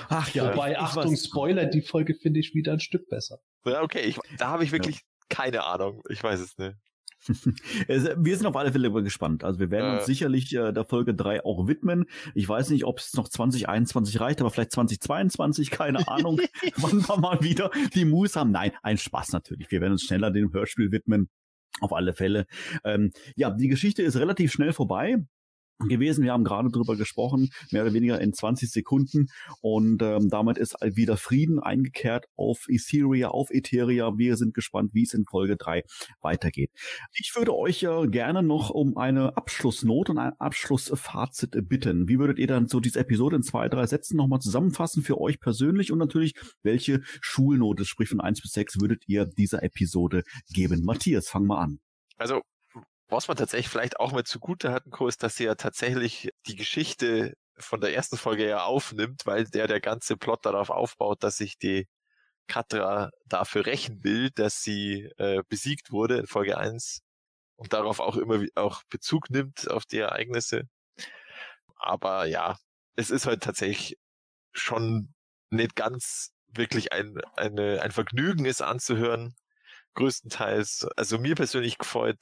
Ach ja, wobei, Achtung, Spoiler, die Folge finde ich wieder ein Stück besser. Ja, okay, ich, da habe ich wirklich keine Ahnung. Ich weiß es nicht. wir sind auf alle Fälle gespannt. Also wir werden äh. uns sicherlich äh, der Folge 3 auch widmen. Ich weiß nicht, ob es noch 2021 reicht, aber vielleicht 2022, keine Ahnung, wann wir mal wieder die Moves haben. Nein, ein Spaß natürlich. Wir werden uns schneller dem Hörspiel widmen. Auf alle Fälle. Ähm, ja, die Geschichte ist relativ schnell vorbei. Gewesen. Wir haben gerade drüber gesprochen, mehr oder weniger in 20 Sekunden. Und ähm, damit ist wieder Frieden eingekehrt auf Etheria, auf Etheria. Wir sind gespannt, wie es in Folge 3 weitergeht. Ich würde euch ja gerne noch um eine Abschlussnote und ein Abschlussfazit bitten. Wie würdet ihr dann so diese Episode in zwei, drei Sätzen nochmal zusammenfassen für euch persönlich und natürlich, welche Schulnote, sprich von 1 bis 6, würdet ihr dieser Episode geben? Matthias, fang mal an. Also was man tatsächlich vielleicht auch mal zugute hatten, Co, ist, dass sie ja tatsächlich die Geschichte von der ersten Folge ja aufnimmt, weil der der ganze Plot darauf aufbaut, dass sich die Katra dafür rächen will, dass sie äh, besiegt wurde in Folge 1 und darauf auch immer auch Bezug nimmt auf die Ereignisse. Aber ja, es ist halt tatsächlich schon nicht ganz wirklich ein, eine, ein Vergnügen, es anzuhören. Größtenteils, also mir persönlich gefällt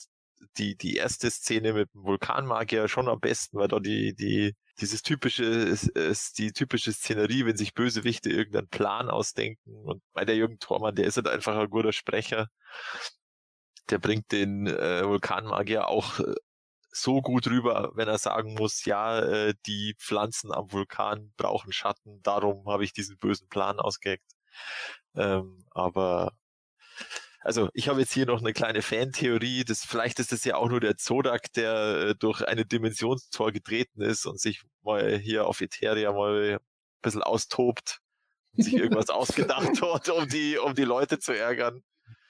die, die erste Szene mit dem Vulkanmagier schon am besten, weil da die, die, dieses typische, ist, die typische Szenerie, wenn sich Bösewichte irgendeinen Plan ausdenken und bei der Jürgen Thormann, der ist halt einfach ein guter Sprecher. Der bringt den äh, Vulkanmagier auch äh, so gut rüber, wenn er sagen muss, ja, äh, die Pflanzen am Vulkan brauchen Schatten, darum habe ich diesen bösen Plan ausgeheckt. Ähm, aber also ich habe jetzt hier noch eine kleine Fantheorie, das, vielleicht ist es ja auch nur der Zodak, der äh, durch eine Dimensionstor getreten ist und sich mal hier auf Etheria mal ein bisschen austobt und sich irgendwas ausgedacht hat, um die, um die Leute zu ärgern.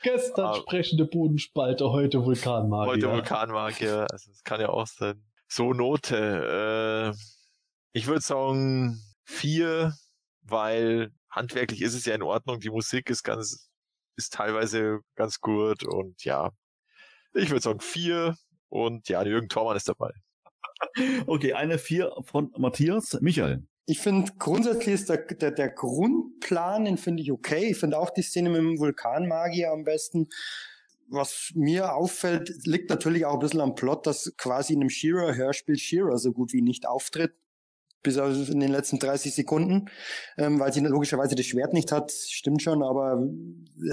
Gestern Aber, sprechende Bodenspalte, heute Vulkanmagier. Heute Vulkanmagier, also das kann ja auch sein. So Note, äh, ich würde sagen vier, weil handwerklich ist es ja in Ordnung, die Musik ist ganz ist teilweise ganz gut und ja, ich würde sagen vier und ja, Jürgen Thormann ist dabei. Okay, eine vier von Matthias. Michael. Ich finde grundsätzlich ist der, der, der Grundplan, den finde ich okay. Ich finde auch die Szene mit dem Vulkanmagier am besten. Was mir auffällt, liegt natürlich auch ein bisschen am Plot, dass quasi in einem Shearer-Hörspiel Shearer so gut wie nicht auftritt bis in den letzten 30 Sekunden, ähm, weil sie logischerweise das Schwert nicht hat, stimmt schon, aber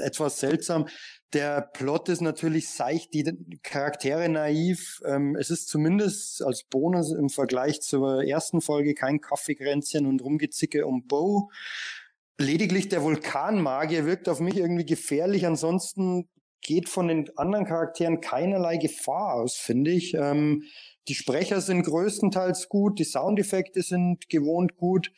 etwas seltsam. Der Plot ist natürlich seicht, die Charaktere naiv. Ähm, es ist zumindest als Bonus im Vergleich zur ersten Folge kein Kaffeekränzchen und Rumgezicke um Bo. Lediglich der Vulkanmagier wirkt auf mich irgendwie gefährlich. Ansonsten geht von den anderen Charakteren keinerlei Gefahr aus, finde ich. Ähm, die Sprecher sind größtenteils gut, die Soundeffekte sind gewohnt gut.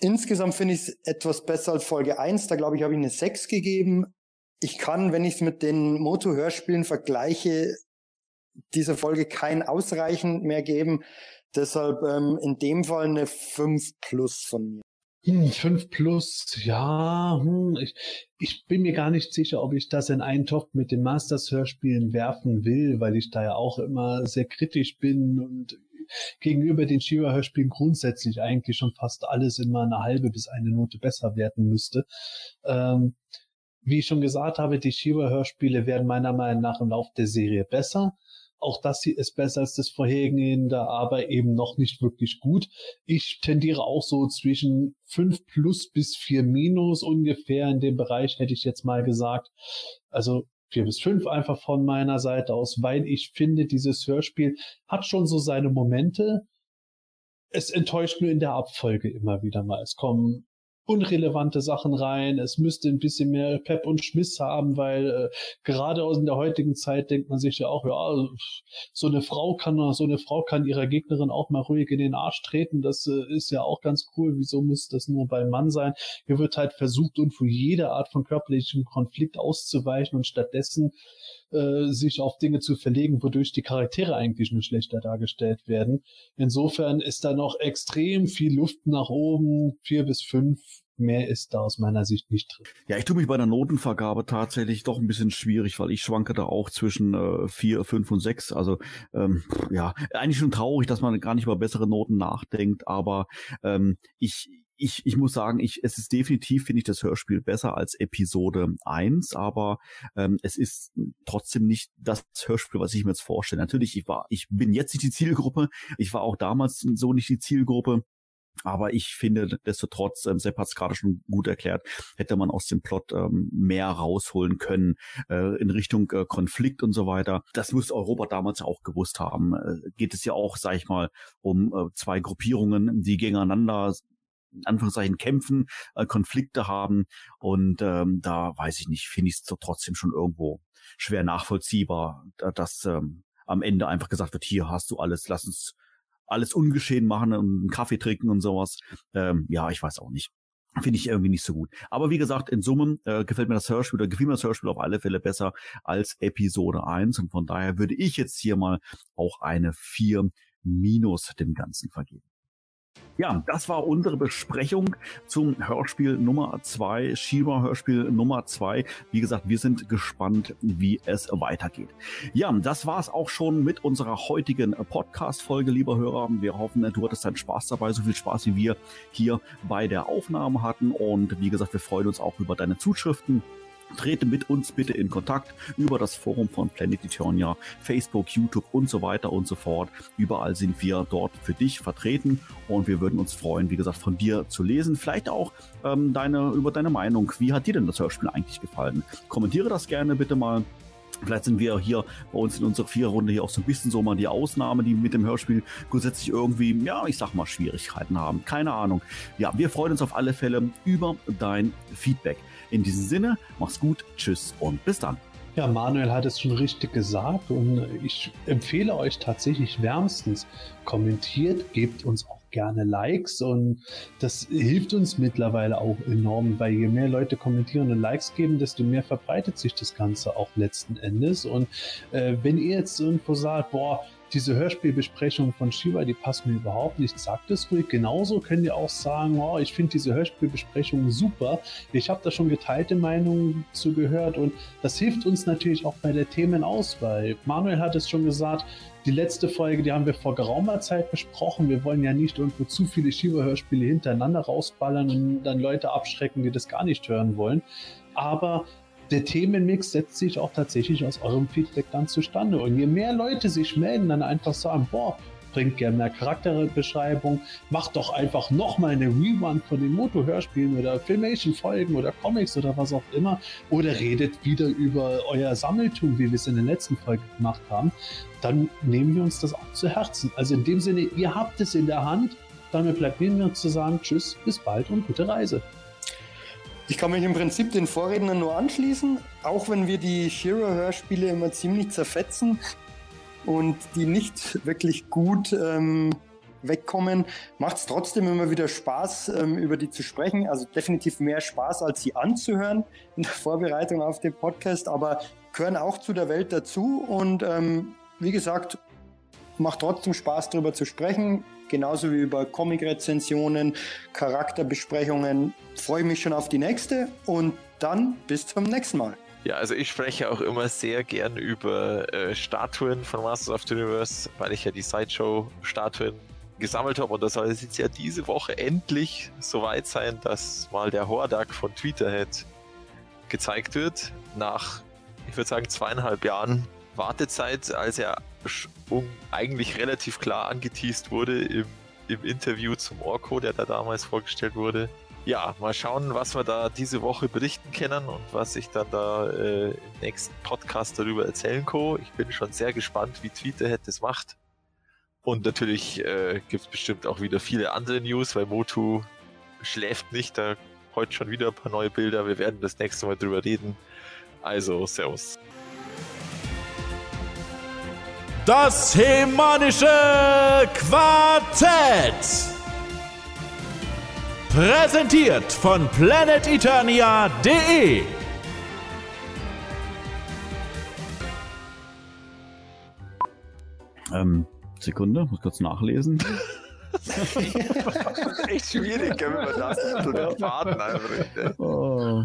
Insgesamt finde ich es etwas besser als Folge 1. Da glaube ich, habe ich eine 6 gegeben. Ich kann, wenn ich es mit den Moto-Hörspielen vergleiche, dieser Folge kein ausreichend mehr geben. Deshalb ähm, in dem Fall eine 5 plus von mir. Hm, 5 plus, ja, hm, ich, ich bin mir gar nicht sicher, ob ich das in einen Topf mit den Masters-Hörspielen werfen will, weil ich da ja auch immer sehr kritisch bin und gegenüber den Shiva-Hörspielen grundsätzlich eigentlich schon fast alles immer eine halbe bis eine Note besser werden müsste. Ähm, wie ich schon gesagt habe, die Shiva-Hörspiele werden meiner Meinung nach im Lauf der Serie besser. Auch das hier ist besser als das vorhergehende, aber eben noch nicht wirklich gut. Ich tendiere auch so zwischen 5 plus bis 4 minus ungefähr in dem Bereich, hätte ich jetzt mal gesagt. Also 4 bis 5 einfach von meiner Seite aus, weil ich finde, dieses Hörspiel hat schon so seine Momente. Es enttäuscht nur in der Abfolge immer wieder mal. Es kommen unrelevante Sachen rein. Es müsste ein bisschen mehr Pep und Schmiss haben, weil äh, gerade aus in der heutigen Zeit denkt man sich ja auch, ja, so eine Frau kann so eine Frau kann ihrer Gegnerin auch mal ruhig in den Arsch treten. Das äh, ist ja auch ganz cool. Wieso muss das nur beim Mann sein? Hier wird halt versucht, und für jede Art von körperlichem Konflikt auszuweichen und stattdessen äh, sich auf Dinge zu verlegen, wodurch die Charaktere eigentlich nur schlechter dargestellt werden. Insofern ist da noch extrem viel Luft nach oben, vier bis fünf. Mehr ist da aus meiner Sicht nicht drin. Ja, ich tue mich bei der Notenvergabe tatsächlich doch ein bisschen schwierig, weil ich schwanke da auch zwischen äh, vier, fünf und sechs. Also ähm, ja, eigentlich schon traurig, dass man gar nicht über bessere Noten nachdenkt, aber ähm, ich ich, ich muss sagen, ich, es ist definitiv, finde ich, das Hörspiel besser als Episode 1, aber ähm, es ist trotzdem nicht das Hörspiel, was ich mir jetzt vorstelle. Natürlich, ich war, ich bin jetzt nicht die Zielgruppe, ich war auch damals so nicht die Zielgruppe. Aber ich finde, destotrotz, ähm, Sepp hat es gerade schon gut erklärt, hätte man aus dem Plot ähm, mehr rausholen können äh, in Richtung äh, Konflikt und so weiter. Das muss Europa damals ja auch gewusst haben. Äh, geht es ja auch, sag ich mal, um äh, zwei Gruppierungen, die gegeneinander in Anführungszeichen kämpfen, äh, Konflikte haben. Und ähm, da weiß ich nicht, finde ich es trotzdem schon irgendwo schwer nachvollziehbar, dass ähm, am Ende einfach gesagt wird, hier hast du alles, lass uns alles ungeschehen machen und einen Kaffee trinken und sowas. Ähm, ja, ich weiß auch nicht. Finde ich irgendwie nicht so gut. Aber wie gesagt, in Summen äh, gefällt mir das Hörspiel oder gefiel mir das Hörspiel auf alle Fälle besser als Episode 1. Und von daher würde ich jetzt hier mal auch eine 4 minus dem Ganzen vergeben. Ja, das war unsere Besprechung zum Hörspiel Nummer zwei, Shiva Hörspiel Nummer zwei. Wie gesagt, wir sind gespannt, wie es weitergeht. Ja, das war es auch schon mit unserer heutigen Podcast-Folge, lieber Hörer. Wir hoffen, du hattest deinen Spaß dabei, so viel Spaß wie wir hier bei der Aufnahme hatten. Und wie gesagt, wir freuen uns auch über deine Zuschriften Trete mit uns bitte in Kontakt über das Forum von Planet Eternia, Facebook, YouTube und so weiter und so fort. Überall sind wir dort für dich vertreten und wir würden uns freuen, wie gesagt, von dir zu lesen. Vielleicht auch ähm, deine, über deine Meinung. Wie hat dir denn das Hörspiel eigentlich gefallen? Kommentiere das gerne bitte mal. Vielleicht sind wir hier bei uns in unserer Viererrunde hier auch so ein bisschen so mal die Ausnahme, die mit dem Hörspiel grundsätzlich irgendwie, ja, ich sag mal, Schwierigkeiten haben. Keine Ahnung. Ja, wir freuen uns auf alle Fälle über dein Feedback. In diesem Sinne, mach's gut, tschüss und bis dann. Ja, Manuel hat es schon richtig gesagt und ich empfehle euch tatsächlich wärmstens, kommentiert, gebt uns auch gerne Likes und das hilft uns mittlerweile auch enorm, weil je mehr Leute kommentieren und Likes geben, desto mehr verbreitet sich das Ganze auch letzten Endes und äh, wenn ihr jetzt irgendwo sagt, boah, diese Hörspielbesprechung von Shiva, die passt mir überhaupt nicht. Sagt es ruhig. Genauso könnt ihr auch sagen, oh, ich finde diese Hörspielbesprechung super. Ich habe da schon geteilte Meinungen zu gehört und das hilft uns natürlich auch bei der Themenauswahl. Manuel hat es schon gesagt, die letzte Folge, die haben wir vor geraumer Zeit besprochen. Wir wollen ja nicht irgendwo zu viele Shiva-Hörspiele hintereinander rausballern und dann Leute abschrecken, die das gar nicht hören wollen. Aber der Themenmix setzt sich auch tatsächlich aus eurem Feedback dann zustande. Und je mehr Leute sich melden, dann einfach sagen, boah, bringt gerne mehr Charakterbeschreibung, macht doch einfach nochmal eine Rerun von den Moto-Hörspielen oder Filmation-Folgen oder Comics oder was auch immer oder redet wieder über euer Sammeltum, wie wir es in der letzten Folge gemacht haben, dann nehmen wir uns das auch zu Herzen. Also in dem Sinne, ihr habt es in der Hand, damit bleibt mir nur zu sagen, tschüss, bis bald und gute Reise. Ich kann mich im Prinzip den Vorrednern nur anschließen, auch wenn wir die Shiro-Hörspiele immer ziemlich zerfetzen und die nicht wirklich gut ähm, wegkommen, macht es trotzdem immer wieder Spaß, ähm, über die zu sprechen. Also definitiv mehr Spaß, als sie anzuhören in der Vorbereitung auf den Podcast, aber gehören auch zu der Welt dazu. Und ähm, wie gesagt, macht trotzdem Spaß, darüber zu sprechen genauso wie über Comic-Rezensionen, Charakterbesprechungen. Freue mich schon auf die nächste und dann bis zum nächsten Mal. Ja, also ich spreche auch immer sehr gern über äh, Statuen von Masters of the Universe, weil ich ja die Sideshow-Statuen gesammelt habe und das soll jetzt ja diese Woche endlich soweit sein, dass mal der Hordak von Tweeterhead gezeigt wird. Nach, ich würde sagen, zweieinhalb Jahren Wartezeit, als er eigentlich relativ klar angeteased wurde im, im Interview zum Orko, der da damals vorgestellt wurde. Ja, mal schauen, was wir da diese Woche berichten können und was ich dann da äh, im nächsten Podcast darüber erzählen kann. Ich bin schon sehr gespannt, wie Tweeterhead das macht. Und natürlich äh, gibt es bestimmt auch wieder viele andere News, weil Motu schläft nicht. Da heute schon wieder ein paar neue Bilder. Wir werden das nächste Mal drüber reden. Also, Servus. Das Hemanische Quartett. Präsentiert von planeteternia.de. Ähm, Sekunde, muss kurz nachlesen. Echt schwierig, wenn man das so den Faden einfach. Oh.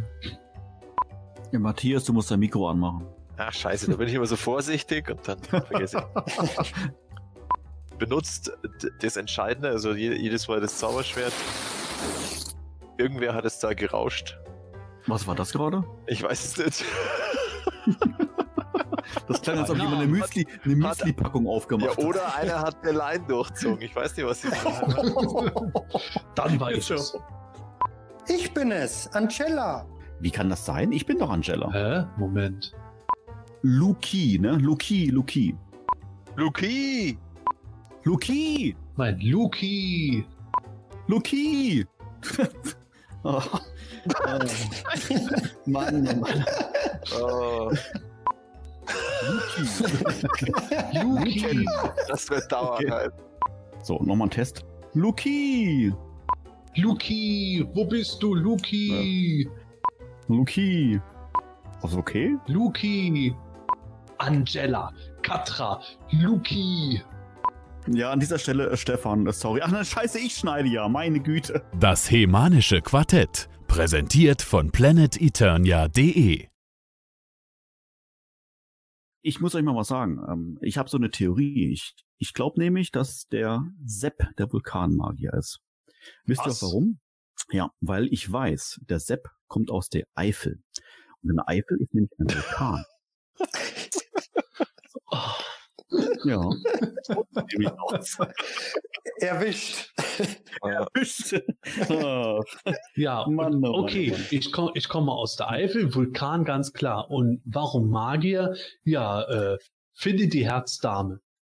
Ja, Matthias, du musst dein Mikro anmachen. Ach scheiße, da bin ich immer so vorsichtig und dann vergesse ich. Benutzt das Entscheidende, also jedes Mal das Zauberschwert. Irgendwer hat es da gerauscht. Was war das gerade? Ich weiß es nicht. Das klang, als ob jemand eine hat- Müsli, eine hat- Müsli-Packung Ja, aufgemacht hat. oder einer hat eine Line durchzogen. Ich weiß nicht, was sie sagen. Dann weiß Ist ich es. so. Ich bin es, Angela. Wie kann das sein? Ich bin doch Angela. Hä? Moment. Luki, ne? Luki, Luki. Luki! Luki! Mein Luki. Luki! oh. Oh. Mann, oh Mann. Oh, Luki. Luki. das wird dauern Okay. halt. So, nochmal ein Test. Luki! Luki. Wo bist du, Luki? Luki. Ist okay? Luki. Angela. Katra. Luki. Ja, an dieser Stelle, äh, Stefan, äh, sorry. Ach, ne, scheiße, ich schneide ja, meine Güte. Das Hemanische Quartett. Präsentiert von planeteternia.de. Ich muss euch mal was sagen. Ähm, Ich habe so eine Theorie. Ich, ich glaube nämlich, dass der Sepp der Vulkanmagier ist. Wisst ihr auch Was? warum? Ja, weil ich weiß, der Sepp kommt aus der Eifel. Und in der Eifel ist nämlich ein Vulkan. Ja. Nämlich aus. Erwischt. Ja. Ah, Ja, Mann, oh Mann, okay, oh Mann. ich komme ich komme aus der Eifel, Vulkan ganz klar. Und warum Magier? Ja, äh, finde die Herzdame.